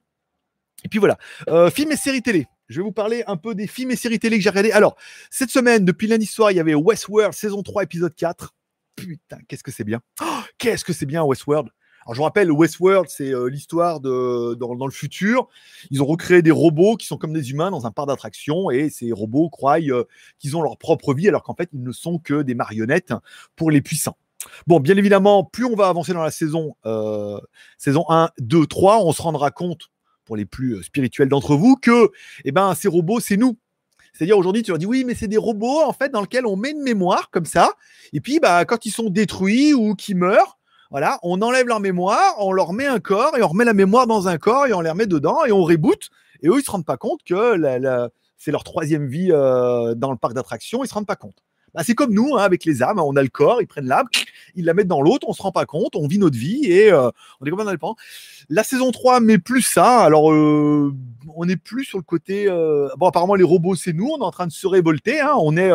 Et puis voilà. Euh, films et séries télé. Je vais vous parler un peu des films et séries télé que j'ai regardés. Alors, cette semaine, depuis lundi soir, il y avait Westworld saison 3, épisode 4. Putain, qu'est-ce que c'est bien. Oh, qu'est-ce que c'est bien Westworld. Alors, je vous rappelle, Westworld, c'est euh, l'histoire de dans, dans le futur. Ils ont recréé des robots qui sont comme des humains dans un parc d'attractions et ces robots croient euh, qu'ils ont leur propre vie alors qu'en fait, ils ne sont que des marionnettes pour les puissants. Bon, bien évidemment, plus on va avancer dans la saison, euh, saison 1, 2, 3, on se rendra compte pour les plus euh, spirituels d'entre vous, que eh ben, ces robots, c'est nous. C'est-à-dire aujourd'hui, tu leur dis oui, mais c'est des robots en fait dans lesquels on met une mémoire comme ça, et puis bah, quand ils sont détruits ou qu'ils meurent, voilà, on enlève leur mémoire, on leur met un corps et on remet la mémoire dans un corps et on les remet dedans et on reboot. Et eux, ils se rendent pas compte que c'est leur troisième vie euh, dans le parc d'attractions, ils se rendent pas compte. Bah, c'est comme nous, hein, avec les âmes, on a le corps, ils prennent l'âme, ils la mettent dans l'autre, on se rend pas compte, on vit notre vie et euh, on est complètement indépendant. La saison 3 met plus ça, alors euh, on n'est plus sur le côté... euh, bon, apparemment les robots, c'est nous, on est en train de se révolter, hein, on est...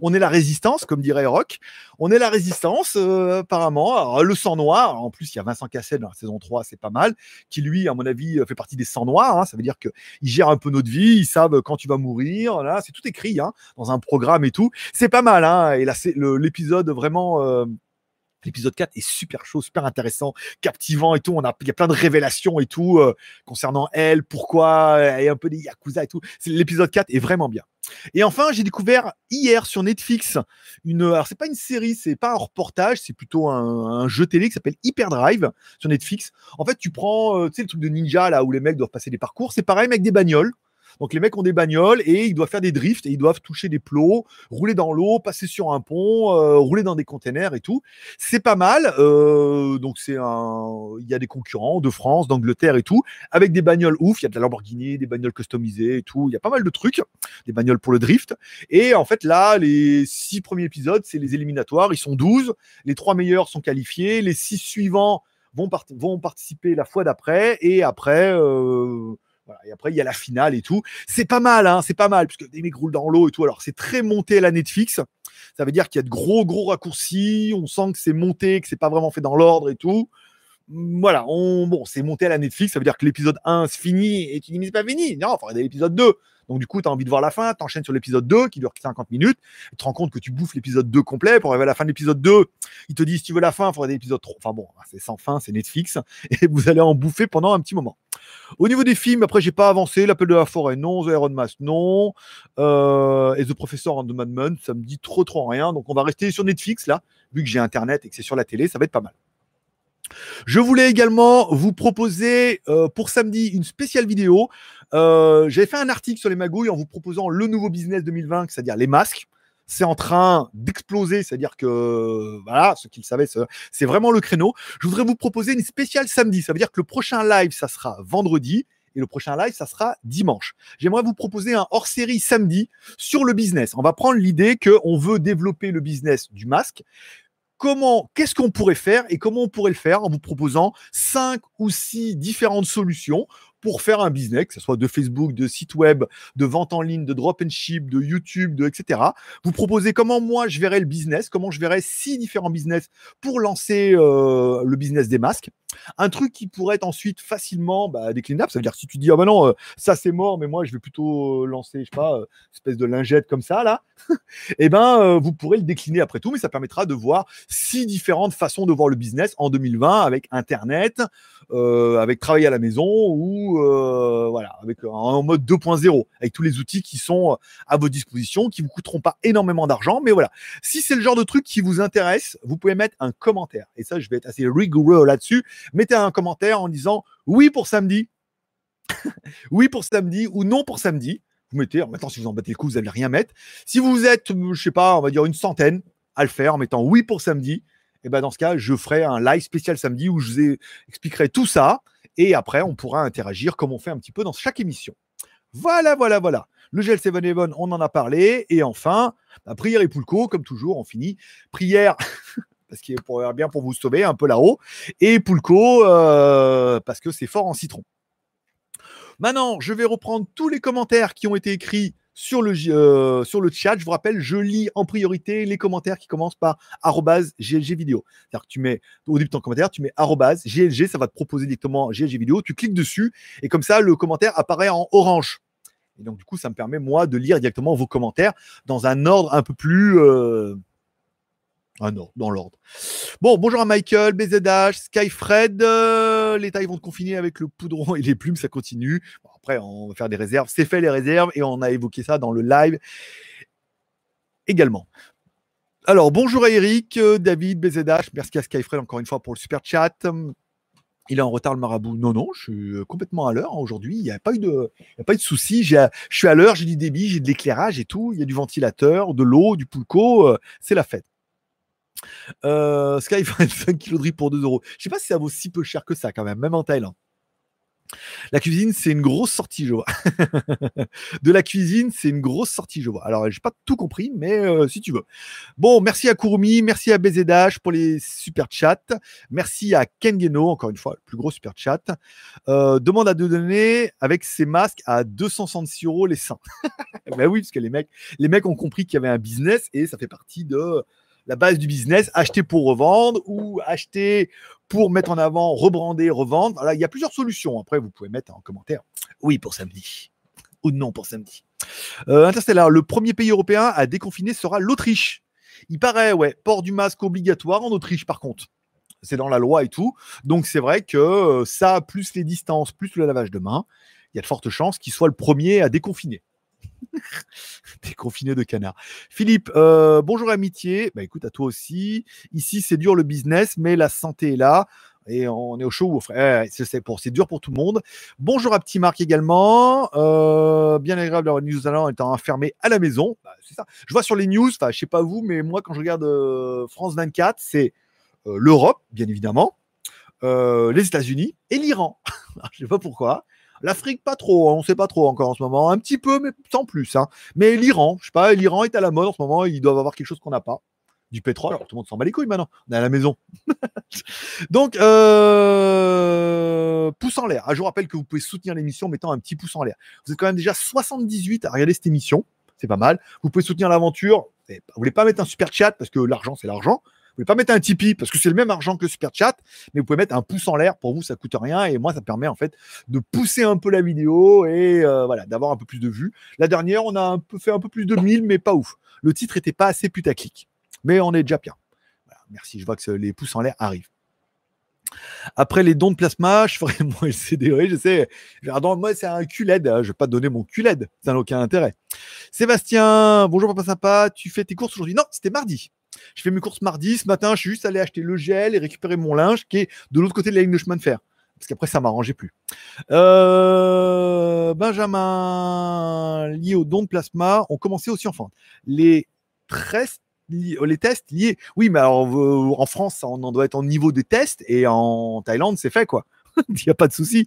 on est la résistance, comme dirait Rock. On est la résistance, euh, apparemment. Le sang noir, en plus, il y a Vincent Cassel dans la saison 3, c'est pas mal, qui lui, à mon avis, euh, fait partie des sangs noirs. hein. Ça veut dire qu'ils gèrent un peu notre vie, ils savent quand tu vas mourir. Là, c'est tout écrit hein, dans un programme et tout. C'est pas mal. Hein. Et là, c'est l'épisode vraiment. euh, L'épisode 4 est super chaud, super intéressant, captivant et tout. On a, il y a plein de révélations et tout euh, concernant elle, pourquoi, et un peu des yakuza et tout. L'épisode 4 est vraiment bien. Et enfin, j'ai découvert hier sur Netflix une. Alors, c'est pas une série, c'est pas un reportage, c'est plutôt un, un jeu télé qui s'appelle Hyperdrive sur Netflix. En fait, tu prends, euh, tu sais, le truc de ninja là où les mecs doivent passer des parcours. C'est pareil, avec des bagnoles. Donc les mecs ont des bagnoles et ils doivent faire des drifts et ils doivent toucher des plots, rouler dans l'eau, passer sur un pont, euh, rouler dans des containers et tout. C'est pas mal. euh, donc c'est un, il y a des concurrents de France, d'Angleterre et tout, avec des bagnoles ouf. Il y a de la Lamborghini, des bagnoles customisées et tout. Il y a pas mal de trucs, des bagnoles pour le drift. Et en fait là, les six premiers épisodes, c'est les éliminatoires. Ils sont 12. Les trois meilleurs sont qualifiés. Les six suivants vont, part- vont participer la fois d'après. Et après. euh, Et après, il y a la finale et tout. C'est pas mal, hein, c'est pas mal, puisque des mecs roulent dans l'eau et tout. Alors, c'est très monté à la Netflix. Ça veut dire qu'il y a de gros, gros raccourcis. On sent que c'est monté, que c'est pas vraiment fait dans l'ordre et tout. Voilà, on, bon, c'est monté à la Netflix. Ça veut dire que l'épisode 1 se finit et tu dis, mais c'est pas fini. Non, il regarder l'épisode 2. Donc, du coup, tu as envie de voir la fin. Tu enchaînes sur l'épisode 2 qui dure 50 minutes. Tu te rends compte que tu bouffes l'épisode 2 complet. Pour arriver à la fin de l'épisode 2, ils te disent, si tu veux la fin, il faut regarder l'épisode 3. Enfin bon, c'est sans fin, c'est Netflix. Et vous allez en bouffer pendant un petit moment. Au niveau des films, après, j'ai pas avancé. L'appel de la forêt, non. The Iron Mask, non. Euh, et The Professor and the Madman, ça me dit trop, trop rien. Donc, on va rester sur Netflix, là, vu que j'ai Internet et que c'est sur la télé, ça va être pas mal. Je voulais également vous proposer euh, pour samedi une spéciale vidéo. Euh, J'avais fait un article sur les magouilles en vous proposant le nouveau business 2020, c'est-à-dire les masques. C'est en train d'exploser, c'est-à-dire que voilà, ceux qui le savaient, c'est- c'est vraiment le créneau. Je voudrais vous proposer une spéciale samedi. Ça veut dire que le prochain live, ça sera vendredi et le prochain live, ça sera dimanche. J'aimerais vous proposer un hors-série samedi sur le business. On va prendre l'idée qu'on veut développer le business du masque. Comment, qu'est-ce qu'on pourrait faire et comment on pourrait le faire en vous proposant cinq ou six différentes solutions pour faire un business, que ce soit de Facebook, de site web, de vente en ligne, de drop and ship, de YouTube, de etc. Vous proposez comment moi je verrais le business, comment je verrais six différents business pour lancer euh, le business des masques. Un truc qui pourrait être ensuite facilement bah, déclinable, ça veut dire si tu dis ah bah non euh, ça c'est mort, mais moi je vais plutôt euh, lancer je sais pas espèce de lingette comme ça là, eh ben vous pourrez le décliner après tout, mais ça permettra de voir six différentes façons de voir le business en 2020 avec Internet, avec travail à la maison ou euh, voilà, avec en mode 2.0, avec tous les outils qui sont à votre disposition, qui vous coûteront pas énormément d'argent, mais voilà. Si c'est le genre de truc qui vous intéresse, vous pouvez mettre un commentaire. Et ça, je vais être assez rigoureux là-dessus. Mettez un commentaire en disant oui pour samedi, oui pour samedi ou non pour samedi. Vous mettez, maintenant si vous en battez le coup, vous n'allez rien mettre. Si vous êtes, je sais pas, on va dire une centaine à le faire en mettant oui pour samedi, et ben dans ce cas, je ferai un live spécial samedi où je vous expliquerai tout ça. Et après, on pourra interagir comme on fait un petit peu dans chaque émission. Voilà, voilà, voilà. Le gel 7 Eleven, on en a parlé. Et enfin, la prière et Poulco, comme toujours, on finit. Prière, parce qu'il pourrait bien pour vous sauver un peu là-haut. Et Poulco, euh, parce que c'est fort en citron. Maintenant, je vais reprendre tous les commentaires qui ont été écrits sur le, euh, sur le chat. Je vous rappelle, je lis en priorité les commentaires qui commencent par GLG vidéo. C'est-à-dire que tu mets au début de ton commentaire, tu mets GLG, ça va te proposer directement GLG vidéo. Tu cliques dessus et comme ça, le commentaire apparaît en orange. Et donc, du coup, ça me permet, moi, de lire directement vos commentaires dans un ordre un peu plus. Euh, ah non, dans l'ordre. Bon, bonjour à Michael, BZH, Skyfred. Euh, les tailles vont te confiner avec le poudron et les plumes, ça continue. après, on va faire des réserves. C'est fait les réserves et on a évoqué ça dans le live également. Alors, bonjour à Eric, euh, David, BZH. Merci à Skyfred encore une fois pour le super chat. Il est en retard le marabout. Non, non, je suis euh, complètement à l'heure aujourd'hui. Il n'y a pas eu de, il pas eu de souci. Je suis à l'heure, j'ai du débit, j'ai de l'éclairage et tout. Il y a du ventilateur, de l'eau, du poulco. c'est la fête. Euh, Sky 5 kg de riz pour 2 euros. Je sais pas si ça vaut si peu cher que ça quand même, même en Thaïlande. La cuisine, c'est une grosse sortie, je vois. de la cuisine, c'est une grosse sortie, je vois. Alors, j'ai pas tout compris, mais euh, si tu veux. Bon, merci à Kurumi, merci à BZH pour les super chats. Merci à Kengeno, encore une fois, le plus gros super chat. Euh, demande à deux donner avec ses masques à 266 euros les seins. ben oui, parce que les mecs, les mecs ont compris qu'il y avait un business et ça fait partie de la base du business, acheter pour revendre ou acheter pour mettre en avant, rebrander, revendre. Voilà, il y a plusieurs solutions. Après, vous pouvez mettre en commentaire oui pour samedi ou non pour samedi. Euh, Interstellar, le premier pays européen à déconfiner sera l'Autriche. Il paraît, ouais, port du masque obligatoire en Autriche par contre. C'est dans la loi et tout. Donc c'est vrai que euh, ça, plus les distances, plus le lavage de main, il y a de fortes chances qu'il soit le premier à déconfiner. confiné de canard. Philippe, euh, bonjour amitié. Bah écoute, à toi aussi. Ici, c'est dur le business, mais la santé est là. Et on est au chaud frais. c'est pour, c'est dur pour tout le monde. Bonjour à Petit Marc également. Euh, bien agréable d'avoir news en étant enfermé à la maison. Bah, c'est ça. Je vois sur les news, enfin, je sais pas vous, mais moi, quand je regarde euh, France 24, c'est l'Europe, bien évidemment, les États-Unis et l'Iran. je sais pas pourquoi. L'Afrique, pas trop, hein, on ne sait pas trop encore en ce moment. Un petit peu, mais sans plus. Hein. Mais l'Iran, je sais pas, l'Iran est à la mode en ce moment, ils doivent avoir quelque chose qu'on n'a pas. Du pétrole, alors tout le monde s'en bat les couilles maintenant. On est à la maison. Donc, euh, pouce en l'air. Ah, je vous rappelle que vous pouvez soutenir l'émission en mettant un petit pouce en l'air. Vous êtes quand même déjà 78 à regarder cette émission. C'est pas mal. Vous pouvez soutenir l'aventure. Vous voulez pas mettre un super chat parce que l'argent, c'est l'argent. Vous pouvez pas mettre un Tipeee parce que c'est le même argent que le Super Chat, mais vous pouvez mettre un pouce en l'air. Pour vous, ça coûte rien et moi, ça permet en fait de pousser un peu la vidéo et euh, voilà, d'avoir un peu plus de vues. La dernière, on a fait un peu plus de 1000, mais pas ouf. Le titre était pas assez putaclic, mais on est déjà bien. merci, je vois que les pouces en l'air arrivent. Après les dons de plasma, je ferai mon LCD. je sais. moi, c'est un QLED. Je vais pas donner mon QLED. Ça n'a aucun intérêt. Sébastien, bonjour papa sympa. Tu fais tes courses aujourd'hui? Non, c'était mardi. Je fais mes courses mardi. Ce matin, je suis juste allé acheter le gel et récupérer mon linge qui est de l'autre côté de la ligne de chemin de fer. Parce qu'après, ça m'arrangeait plus. Euh, Benjamin, lié au don de plasma, ont commencé aussi en Les les tests liés. Oui, mais alors euh, en France, on en doit être en niveau des tests et en Thaïlande, c'est fait quoi. Il n'y a pas de souci.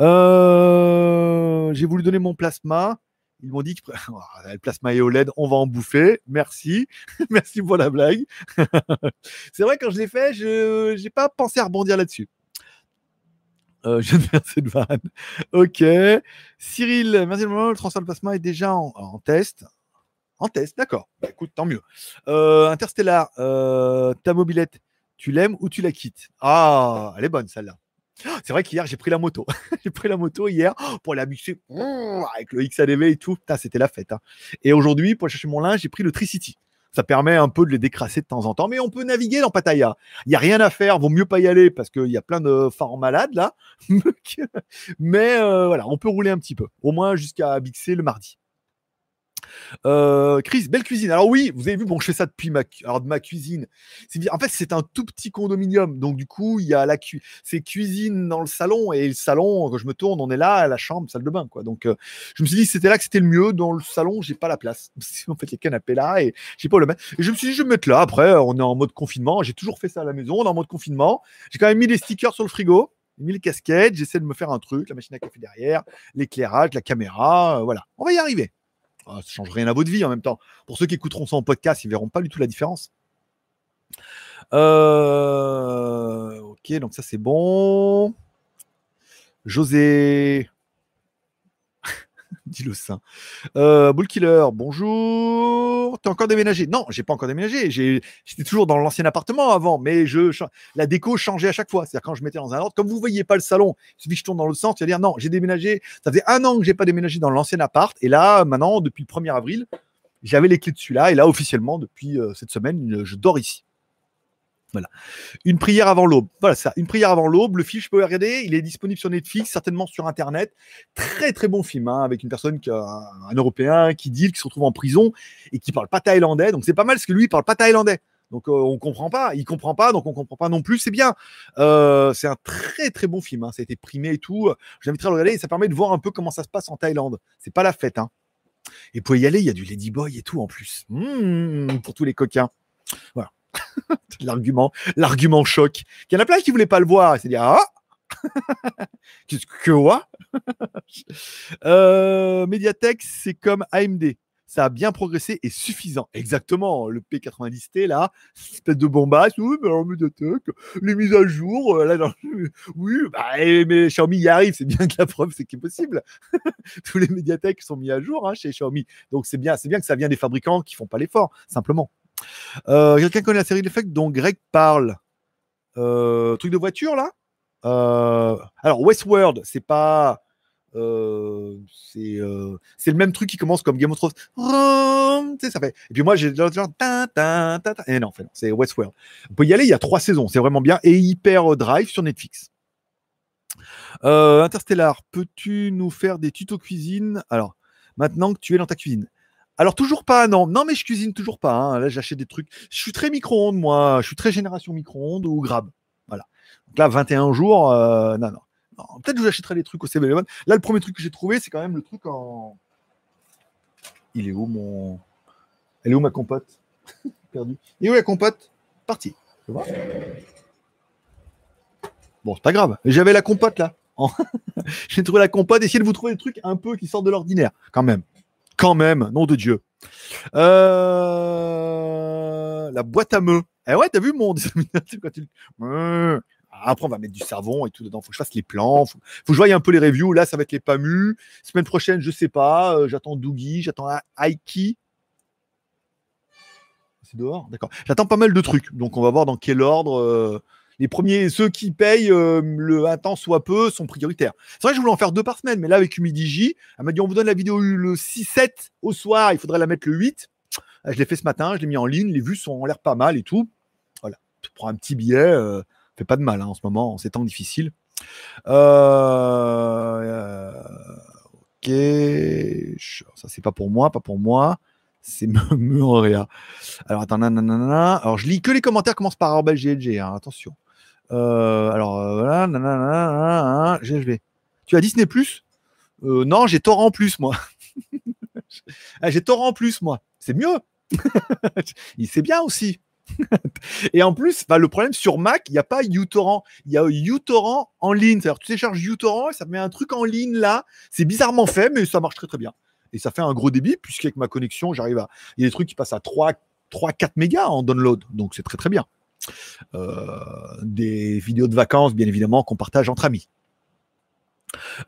Euh, j'ai voulu donner mon plasma. Ils m'ont dit que oh, le plasma OLED, on va en bouffer. Merci. Merci pour la blague. c'est vrai, quand je l'ai fait, je n'ai pas pensé à rebondir là-dessus. Euh, je viens de cette vanne. Ok. Cyril, merci Le transfert de plasma est déjà en, test. En test, d'accord. Bah, écoute, tant mieux. Euh, Interstellar, euh, ta mobilette, tu l'aimes ou tu la quittes? Ah, elle est bonne celle-là. C'est vrai qu'hier, j'ai pris la moto. j'ai pris la moto hier pour la mixer avec le XADV et tout. C'était la fête. Hein. Et aujourd'hui, pour chercher mon linge, j'ai pris le Tricity. Ça permet un peu de les décrasser de temps en temps, mais on peut naviguer dans Pattaya. Il n'y a rien à faire, vaut mieux pas y aller parce qu'il y a plein de phares malades là. mais euh, voilà, on peut rouler un petit peu, au moins jusqu'à Bixé le mardi. Euh, Chris, belle cuisine. Alors oui, vous avez vu, bon, je fais ça depuis ma, cuisine. En fait, c'est un tout petit condominium. Donc du coup, il y a la cu... c'est cuisine dans le salon et le salon, quand je me tourne, on est là, la chambre, salle de bain, quoi. Donc euh, je me suis dit, c'était là que c'était le mieux. Dans le salon, j'ai pas la place. en fait, les canapés là et j'ai pas le mettre. Et je me suis dit, je vais me mettre là. Après, on est en mode confinement. J'ai toujours fait ça à la maison. On est en mode confinement. J'ai quand même mis des stickers sur le frigo. J'ai mis les casquettes, j'essaie de me faire un truc, la machine à café derrière, l'éclairage, la caméra, euh, voilà. On va y arriver. Ah, ça change rien à votre vie en même temps. Pour ceux qui écouteront ça en podcast, ils verront pas du tout la différence. Euh, ok, donc ça c'est bon. José. Dis le sein. Euh, Bull Killer, bonjour. T'as encore déménagé? Non, j'ai pas encore déménagé. J'étais toujours dans l'ancien appartement avant, mais je, la déco changeait à chaque fois. C'est-à-dire quand je mettais dans un ordre, comme vous voyez pas le salon, que je tourne dans le sens, c'est-à-dire non, j'ai déménagé. Ça faisait un an que j'ai pas déménagé dans l'ancien appart, et là, maintenant, depuis le 1er avril, j'avais les clés de celui-là, et là, officiellement, depuis euh, cette semaine, je dors ici. Voilà. Une prière avant l'aube. Voilà ça. Une prière avant l'aube. Le film, je peux regarder. Il est disponible sur Netflix, certainement sur Internet. Très, très bon film, hein, avec une personne, un Européen qui dit, qui se retrouve en prison et qui parle pas thaïlandais. Donc, c'est pas mal parce que lui, il parle pas thaïlandais. Donc, euh, on comprend pas. Il comprend pas, donc on comprend pas non plus. C'est bien. Euh, c'est un très, très bon film. Hein. Ça a été primé et tout. J'inviterai à le regarder et ça permet de voir un peu comment ça se passe en Thaïlande. C'est pas la fête. Hein. Et pour y aller, il y a du Ladyboy et tout en plus. Mmh, pour tous les coquins. Voilà. l'argument, l'argument choc. Il y en a plein qui voulaient pas le voir. C'est dire ah qu'est-ce que quoi euh, Mediatek, c'est comme AMD. Ça a bien progressé et suffisant. Exactement. Le P90T, là, espèce de bombasse. Oui, mais en Mediatek, les mises à jour. Euh, là, oui, bah, mais Xiaomi y arrive. C'est bien que la preuve, c'est qu'il est possible. Tous les Mediatek sont mis à jour hein, chez Xiaomi. Donc, c'est bien, c'est bien que ça vient des fabricants qui font pas l'effort, simplement. Euh, quelqu'un connaît la série d'effets dont Greg parle euh, Truc de voiture là? Euh, Alors Westworld, c'est pas. c'est le même truc qui commence comme Game of Thrones. ça fait. Et puis moi, j'ai genre. Et non, en fait, c'est Westworld. On peut y aller, il y a trois saisons, c'est vraiment bien. Et Hyper Drive sur Netflix. Interstellar, peux-tu nous faire des tutos cuisine? Alors, maintenant que tu es dans ta cuisine. Alors toujours pas, non. Non, mais je cuisine toujours pas. Hein. Là, j'achète des trucs. Je suis très micro-ondes, moi. Je suis très génération micro-ondes ou grab. Voilà. Donc là, 21 jours, euh, non, non. Peut-être que je vous des trucs au 7 Là, le premier truc que j'ai trouvé, c'est quand même le truc en. Il est où mon. Elle est où ma compote? Perdu. Est où la compote? Parti. Bon, c'est pas grave. J'avais la compote là. j'ai trouvé la compote. Essayez de vous trouver des trucs un peu qui sortent de l'ordinaire, quand même. Quand même, nom de Dieu. Euh, la boîte à meux. Eh ouais, t'as vu mon Après, on va mettre du savon et tout dedans. Faut que je fasse les plans. Faut, faut que je voie un peu les reviews. Là, ça va être les PAMU. Semaine prochaine, je sais pas. Euh, j'attends Doogie, j'attends Aiki. C'est dehors? D'accord. J'attends pas mal de trucs. Donc, on va voir dans quel ordre. Euh, les premiers, ceux qui payent euh, le un temps soit peu, sont prioritaires. C'est vrai que je voulais en faire deux par semaine, mais là, avec Humidigi, elle m'a dit on vous donne la vidéo le 6-7 au soir, il faudrait la mettre le 8. Euh, je l'ai fait ce matin, je l'ai mis en ligne, les vues sont en l'air pas mal et tout. Voilà, tu prends un petit billet, euh, pas de mal hein, en ce moment, en ces temps difficiles. Euh, ok, ça c'est pas pour moi, pas pour moi. C'est Murea. Alors attends, nanana. Alors je lis que les commentaires commencent par GLG, hein, attention. Euh, alors euh, voilà, nanana, GLG. Tu as Disney Plus? Euh, Non, j'ai Torrent Plus moi. ah, j'ai Torrent Plus moi. C'est mieux. C'est bien aussi. et en plus, bah, le problème sur Mac, il n'y a pas uTorrent. Il y a uTorrent en ligne. C'est-à-dire tu télécharges uTorrent et ça met un truc en ligne là. C'est bizarrement fait, mais ça marche très très bien. Et ça fait un gros débit, puisqu'avec ma connexion, j'arrive à. Il y a des trucs qui passent à 3, 3 4 mégas en download. Donc c'est très très bien. Euh, des vidéos de vacances, bien évidemment, qu'on partage entre amis.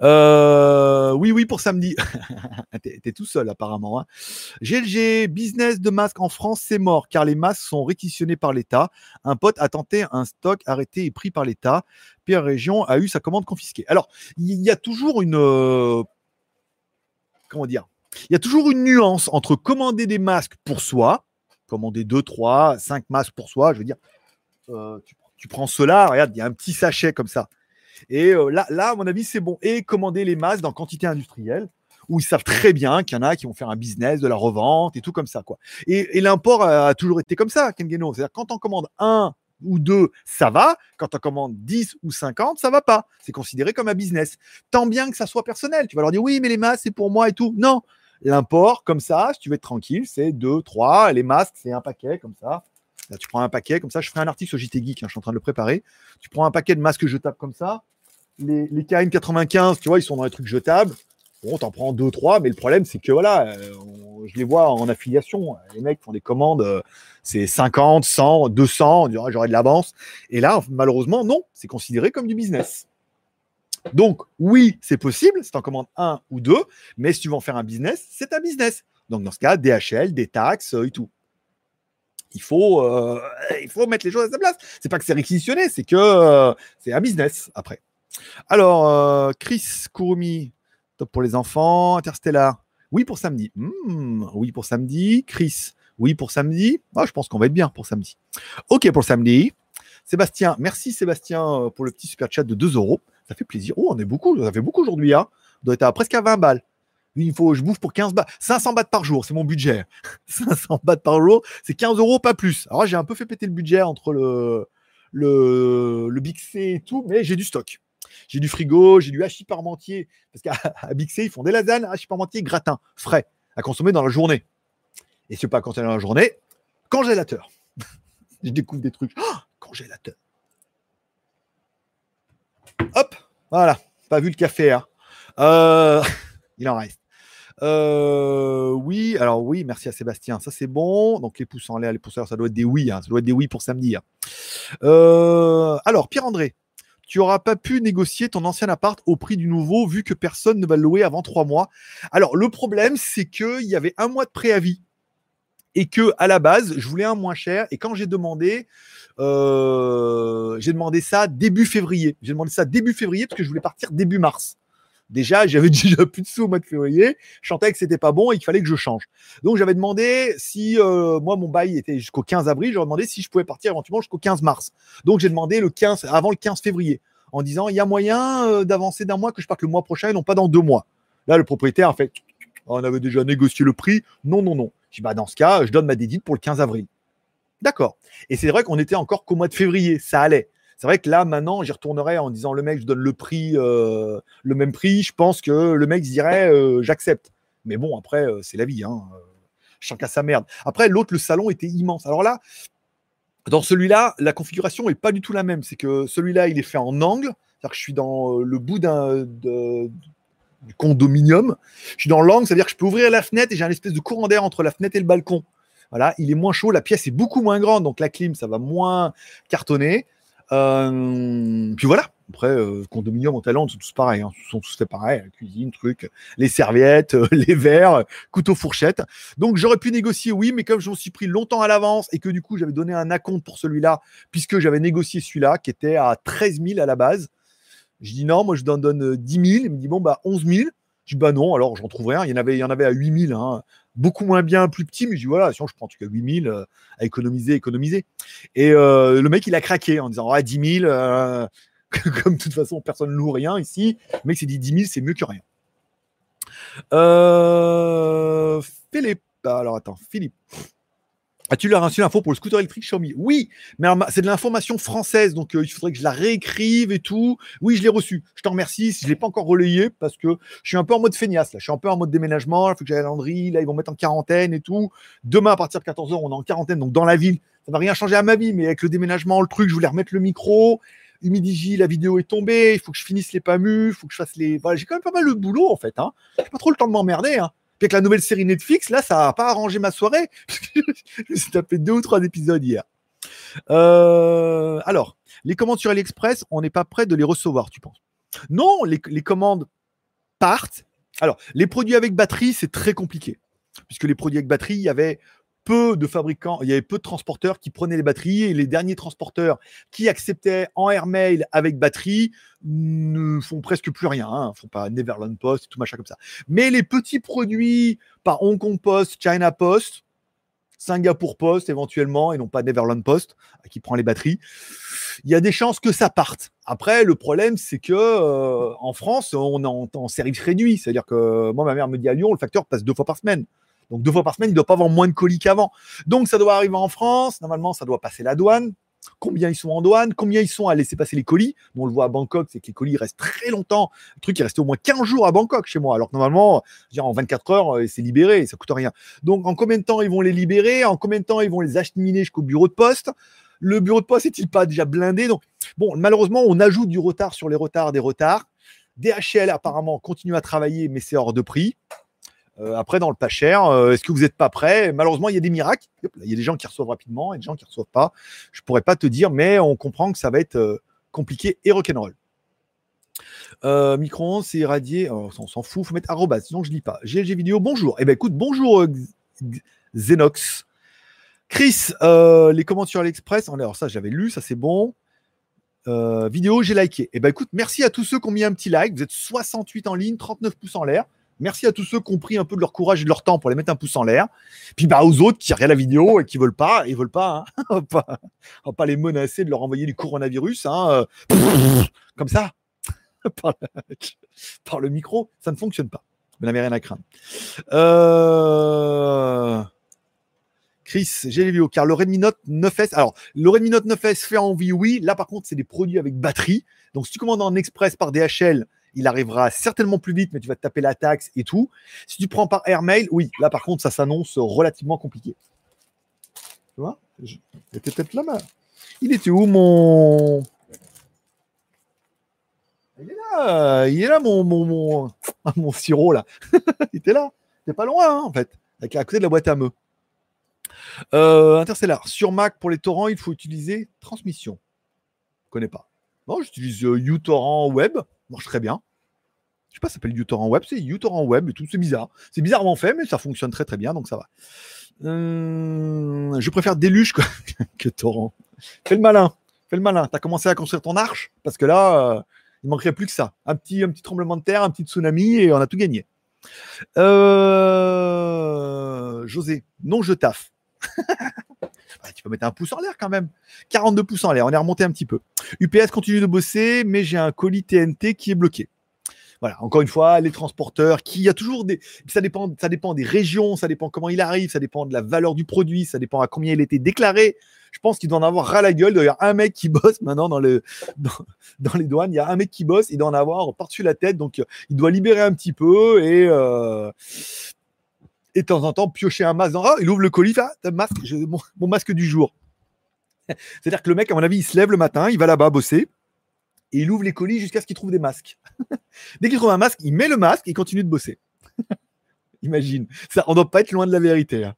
Euh, oui, oui, pour samedi. T'es tout seul apparemment. Hein. GLG, business de masques en France, c'est mort car les masques sont réquisitionnés par l'État. Un pote a tenté un stock arrêté et pris par l'État. Pierre Région a eu sa commande confisquée. Alors, il y a toujours une... Euh, comment dire? Il y a toujours une nuance entre commander des masques pour soi, commander 2, 3, 5 masques pour soi, je veux dire, euh, tu, prends cela, regarde, il y a un petit sachet comme ça. Et euh, là, là, à mon avis, c'est bon. Et commander les masques dans quantité industrielle, où ils savent très bien qu'il y en a qui vont faire un business de la revente et tout comme ça, quoi. Et, l'import a, toujours été comme ça, Ken C'est-à-dire, quand on commande un ou deux, ça va. Quand on commande 10 ou 50, ça va pas. C'est considéré comme un business. Tant bien que ça soit personnel. Tu vas leur dire, oui, mais les masques, c'est pour moi et tout. Non. L'import, comme ça, si tu veux être tranquille, c'est deux, trois. Les masques, c'est un paquet, comme ça. Là, tu prends un paquet, comme ça. Je ferai un article sur JT Geek, hein, je suis en train de le préparer. Tu prends un paquet de masques jetables comme ça. Les, les KN95, tu vois, ils sont dans les trucs jetables. Bon, t'en prends deux, trois, mais le problème, c'est que voilà, euh, je les vois en affiliation. Les mecs font des commandes, euh, c'est 50, 100, 200, on dirait j'aurais de l'avance. Et là, malheureusement, non, c'est considéré comme du business. Donc, oui, c'est possible, c'est en commande un ou deux, mais si tu veux en faire un business, c'est un business. Donc, dans ce cas, DHL, des taxes euh, et tout. Il faut, il faut mettre les choses à sa place. C'est pas que c'est réquisitionné, c'est que c'est un business après. Alors, Chris Kurumi, Top pour les enfants. Interstellar. Oui pour samedi. Hmm, oui pour samedi. Chris. Oui pour samedi. Ah, je pense qu'on va être bien pour samedi. Ok pour samedi. Sébastien. Merci Sébastien pour le petit super chat de 2 euros. Ça fait plaisir. Oh, on est beaucoup. Ça fait beaucoup aujourd'hui. Hein. On doit être à presque à 20 balles. Il faut, je bouffe pour 15 bahts. 500 bahts par jour, c'est mon budget. 500 bahts par jour, c'est 15 euros, pas plus. Alors, j'ai un peu fait péter le budget entre le, le, le Big C et tout, mais j'ai du stock. J'ai du frigo, j'ai du hachis parmentier. Parce qu'à Bixé, ils font des lasagnes, hachis parmentier, gratin, frais, à consommer dans la journée. Et si pas consommer dans la journée, congélateur. je découvre des trucs. Oh, congélateur. Hop, voilà. Pas vu le café. Hein. Euh, il en reste. Euh, oui, alors oui, merci à Sébastien, ça c'est bon. Donc les pouces en l'air, les pousseurs, ça doit être des oui, hein. ça doit être des oui pour samedi. Hein. Euh, alors Pierre-André, tu n'auras pas pu négocier ton ancien appart au prix du nouveau vu que personne ne va le louer avant trois mois. Alors, le problème, c'est qu'il y avait un mois de préavis et que à la base, je voulais un moins cher. Et quand j'ai demandé, euh, j'ai demandé ça début février. J'ai demandé ça début février parce que je voulais partir début mars. Déjà, j'avais déjà plus de sous au mois de février. Je sentais que c'était pas bon et qu'il fallait que je change. Donc, j'avais demandé si euh, moi mon bail était jusqu'au 15 avril. J'aurais demandé si je pouvais partir éventuellement jusqu'au 15 mars. Donc, j'ai demandé le 15 avant le 15 février en disant il y a moyen euh, d'avancer d'un mois que je parte le mois prochain et non pas dans deux mois. Là, le propriétaire a fait on avait déjà négocié le prix. Non, non, non. Je dis bah dans ce cas, je donne ma dédite pour le 15 avril. D'accord. Et c'est vrai qu'on était encore qu'au mois de février. Ça allait. C'est vrai que là, maintenant, j'y retournerai en disant le mec, je donne le prix, euh, le même prix. Je pense que le mec dirait euh, j'accepte. Mais bon, après, euh, c'est la vie. Hein. Chacun sa merde. Après, l'autre, le salon était immense. Alors là, dans celui-là, la configuration n'est pas du tout la même. C'est que celui-là, il est fait en angle. C'est-à-dire que je suis dans le bout d'un du condominium. Je suis dans l'angle, c'est-à-dire que je peux ouvrir la fenêtre et j'ai un espèce de courant d'air entre la fenêtre et le balcon. Voilà, il est moins chaud, la pièce est beaucoup moins grande, donc la clim, ça va moins cartonner. Euh, puis voilà. Après, euh, condominium en Thaïlande, sont tous pareils. Hein. Ils sont tous fait pareil. Cuisine, truc, les serviettes, euh, les verres, couteau, fourchette. Donc j'aurais pu négocier, oui, mais comme je m'en suis pris longtemps à l'avance et que du coup j'avais donné un acompte pour celui-là, puisque j'avais négocié celui-là qui était à 13 000 à la base. Je dis non, moi je donne, donne 10 000. Il me dit bon, bah 11 000. Je dis bah non, alors j'en trouve rien. Il y en avait, il y en avait à 8 000. Hein beaucoup moins bien, plus petit, mais je dis voilà, sinon je prends en tout cas 8000 euh, à économiser, économiser. Et euh, le mec, il a craqué en disant ah, 10 000, euh, comme de toute façon, personne ne loue rien ici. Le mec s'est dit 10 000, c'est mieux que rien. Philippe, alors attends, Philippe. As-tu reçu l'info pour le scooter électrique Xiaomi? Oui, mais c'est de l'information française, donc euh, il faudrait que je la réécrive et tout. Oui, je l'ai reçu. Je t'en remercie. Je ne l'ai pas encore relayé parce que je suis un peu en mode feignasse. Là. Je suis un peu en mode déménagement. Il faut que j'aille à Landry. Là, ils vont mettre en quarantaine et tout. Demain, à partir de 14h, on est en quarantaine, donc dans la ville. Ça va rien changer à ma vie, mais avec le déménagement, le truc, je voulais remettre le micro. Humidigi, la vidéo est tombée. Il faut que je finisse les PAMU. Il faut que je fasse les. Voilà, j'ai quand même pas mal de boulot en fait. Hein. J'ai pas trop le temps de m'emmerder. Hein avec la nouvelle série Netflix, là, ça n'a pas arrangé ma soirée. je me deux ou trois épisodes hier. Euh, alors, les commandes sur AliExpress, on n'est pas prêt de les recevoir, tu penses? Non, les, commandes partent. Alors, les produits avec batterie, c'est très compliqué. Puisque les produits avec batterie, il y avait peu de fabricants, il y avait peu de transporteurs qui prenaient les batteries et les derniers transporteurs qui acceptaient en airmail avec batterie ne font presque plus rien. Hein, font pas Neverland Post, tout machin comme ça. Mais les petits produits par Hong Kong Post, China Post, Singapour Post éventuellement, et non pas Neverland Post, qui prend les batteries. Il y a des chances que ça parte. Après, le problème, c'est que euh, en France, on est en, en service réduit. C'est-à-dire que moi, ma mère me dit à Lyon, le facteur passe deux fois par semaine. Donc deux fois par semaine, il ne doit pas avoir moins de colis qu'avant. Donc ça doit arriver en France. Normalement, ça doit passer la douane combien ils sont en douane, combien ils sont à laisser passer les colis? on le voit à Bangkok, c'est que les colis restent très longtemps. Le truc est resté au moins 15 jours à Bangkok chez moi, alors que normalement, en 24 heures, euh, c'est libéré, et ça coûte rien. Donc en combien de temps ils vont les libérer? En combien de temps ils vont les acheminer jusqu'au bureau de poste? Le bureau de poste est-il pas déjà blindé? Donc bon, malheureusement, on ajoute du retard sur les retards des retards. DHL apparemment continue à travailler, mais c'est hors de prix. Euh, après, dans le pas cher, euh, est-ce que vous n'êtes pas prêt? Malheureusement, il y a des miracles. Il y a des gens qui reçoivent rapidement et des gens qui ne reçoivent pas. Je ne pourrais pas te dire, mais on comprend que ça va être euh, compliqué et rock'n'roll. Micro-ondes, c'est irradié. Oh, on s'en fout, il faut mettre arrobas, sinon je lis pas. GLG vidéo, bonjour. Eh bien, écoute, bonjour Xenox. Chris, les commentaires sur l'Express. Alors, ça, j'avais lu, ça c'est bon. vidéo, j'ai liké. Eh bien, écoute, merci à tous ceux qui ont mis un petit like. Vous êtes 68 en ligne, 39 pouces en l'air. Merci à tous ceux qui ont pris un peu de leur courage et de leur temps pour les mettre un pouce en l'air. Puis bah, aux autres qui regardent la vidéo et qui veulent pas, ils veulent pas, hein. on, va pas pas les menacer de leur envoyer du coronavirus, hein, euh, comme ça, par, le, micro, ça ne fonctionne pas. Vous n'avez rien à craindre. Euh, Chris, j'ai les vidéos, car le Redmi Note 9S, alors le Redmi Note 9S fait envie, oui. Là, par contre, c'est des produits avec batterie. Donc, si tu commandes en express par DHL, il arrivera certainement plus vite, mais tu vas te taper la taxe et tout. Si tu prends par airmail, oui, là par contre, ça s'annonce relativement compliqué. Tu vois? Il était peut-être là, Il était où mon. Il est là, il est là mon, mon, mon, mon sirop là. il était là. C'est pas loin hein, en fait, à côté de la boîte à me. Euh, Interstellar, sur Mac pour les torrents, il faut utiliser transmission. Je connais pas. Non, j'utilise euh, uTorrent Web marche très bien. Je sais pas, ça s'appelle uTorrent Web, c'est uTorrent Web et tout, c'est bizarre. C'est bizarrement fait, mais ça fonctionne très très bien, donc ça va. Euh, je préfère Deluge que Torrent. Fais le malin, fais le malin. Tu as commencé à construire ton arche, parce que là, euh, il manquerait plus que ça. Un petit, un petit tremblement de terre, un petit tsunami, et on a tout gagné. Euh, José, non, je taffe. tu peux mettre un pouce en l'air quand même. 42 pouces en l'air, on est remonté un petit peu. UPS continue de bosser, mais j'ai un colis TNT qui est bloqué. Voilà, encore une fois, les transporteurs, qui y a toujours des. Ça dépend, ça dépend des régions, ça dépend comment il arrive, ça dépend de la valeur du produit, ça dépend à combien il été déclaré. Je pense qu'il doit en avoir ras la gueule. D'ailleurs, un mec qui bosse maintenant dans, le, dans, les douanes, il y a un mec qui bosse, il doit en avoir par-dessus la tête, donc il doit libérer un petit peu et. Euh, et de temps en temps piocher un masque dans. Oh, il ouvre le colis, ah, mon, masque du jour. C'est-à-dire que le mec, à mon avis, il se lève le matin, il va là-bas bosser et il ouvre les colis jusqu'à ce qu'il trouve des masques. Dès qu'il trouve un masque, il met le masque et il continue de bosser. Imagine, ça, on doit pas être loin de la vérité. Hein.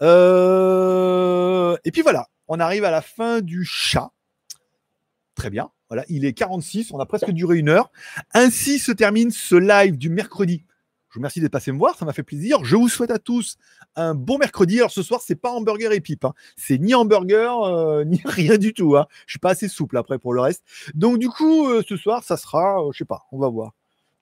Euh, et puis voilà, on arrive à la fin du chat. Très bien. Voilà, il est 46, on a presque duré une heure. Ainsi se termine ce live du mercredi je vous remercie d'être passé me voir, ça m'a fait plaisir. Je vous souhaite à tous un bon mercredi. Alors ce soir, c'est pas hamburger et pipe, hein. c'est ni hamburger euh, ni rien du tout. Hein. Je suis pas assez souple après pour le reste. Donc du coup, euh, ce soir, ça sera, je euh, je sais pas, on va voir.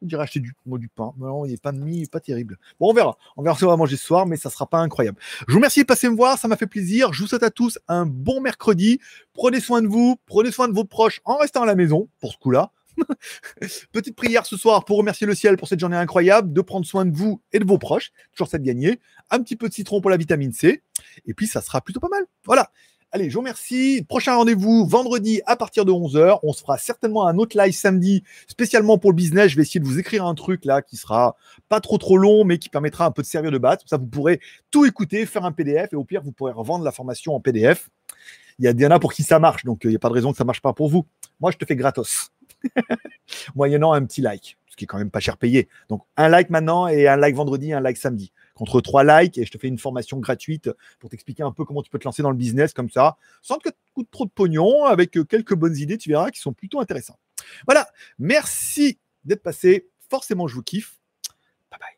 On dirait acheter du, du pain. Non, il n'y a pas de mie, pas terrible. Bon, on verra. On verra ce qu'on va manger ce soir, mais ça sera pas incroyable. Je vous remercie de passer me voir, ça m'a fait plaisir. Je vous souhaite à tous un bon mercredi. Prenez soin de vous, prenez soin de vos proches en restant à la maison pour ce coup-là. Petite prière ce soir pour remercier le ciel pour cette journée incroyable, de prendre soin de vous et de vos proches. Toujours ça de gagner. Un petit peu de citron pour la vitamine C. Et puis, ça sera plutôt pas mal. Voilà. Allez, je vous remercie. Prochain rendez-vous vendredi à partir de 11h. On se fera certainement un autre live samedi spécialement pour le business. Je vais essayer de vous écrire un truc là qui sera pas trop trop long mais qui permettra un peu de servir de base. ça, vous pourrez tout écouter, faire un PDF et au pire, vous pourrez revendre la formation en PDF. Il y a pour qui ça marche, donc euh, il n'y a pas de raison que ça marche pas pour vous. Moi, je te fais gratos. moyennant un petit like, ce qui est quand même pas cher payé. Donc un like maintenant et un like vendredi, un like samedi. Contre trois likes et je te fais une formation gratuite pour t'expliquer un peu comment tu peux te lancer dans le business comme ça, sans que tu coûtes trop de pognon, avec quelques bonnes idées, tu verras, qui sont plutôt intéressantes. Voilà, merci d'être passé. Forcément, je vous kiffe. Bye bye.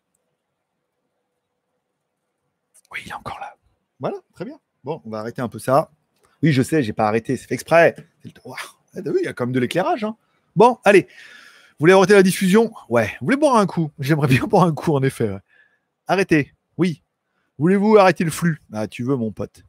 Oui, il est encore là. Voilà, très bien. Bon, on va arrêter un peu ça. Oui, je sais, j'ai pas arrêté, c'est fait exprès. il y a quand même de l'éclairage. Hein. Bon, allez. Vous voulez arrêter la diffusion? Ouais. Vous voulez boire un coup? J'aimerais bien boire un coup, en effet. Arrêtez. Oui. Voulez-vous arrêter le flux? Ah, tu veux, mon pote.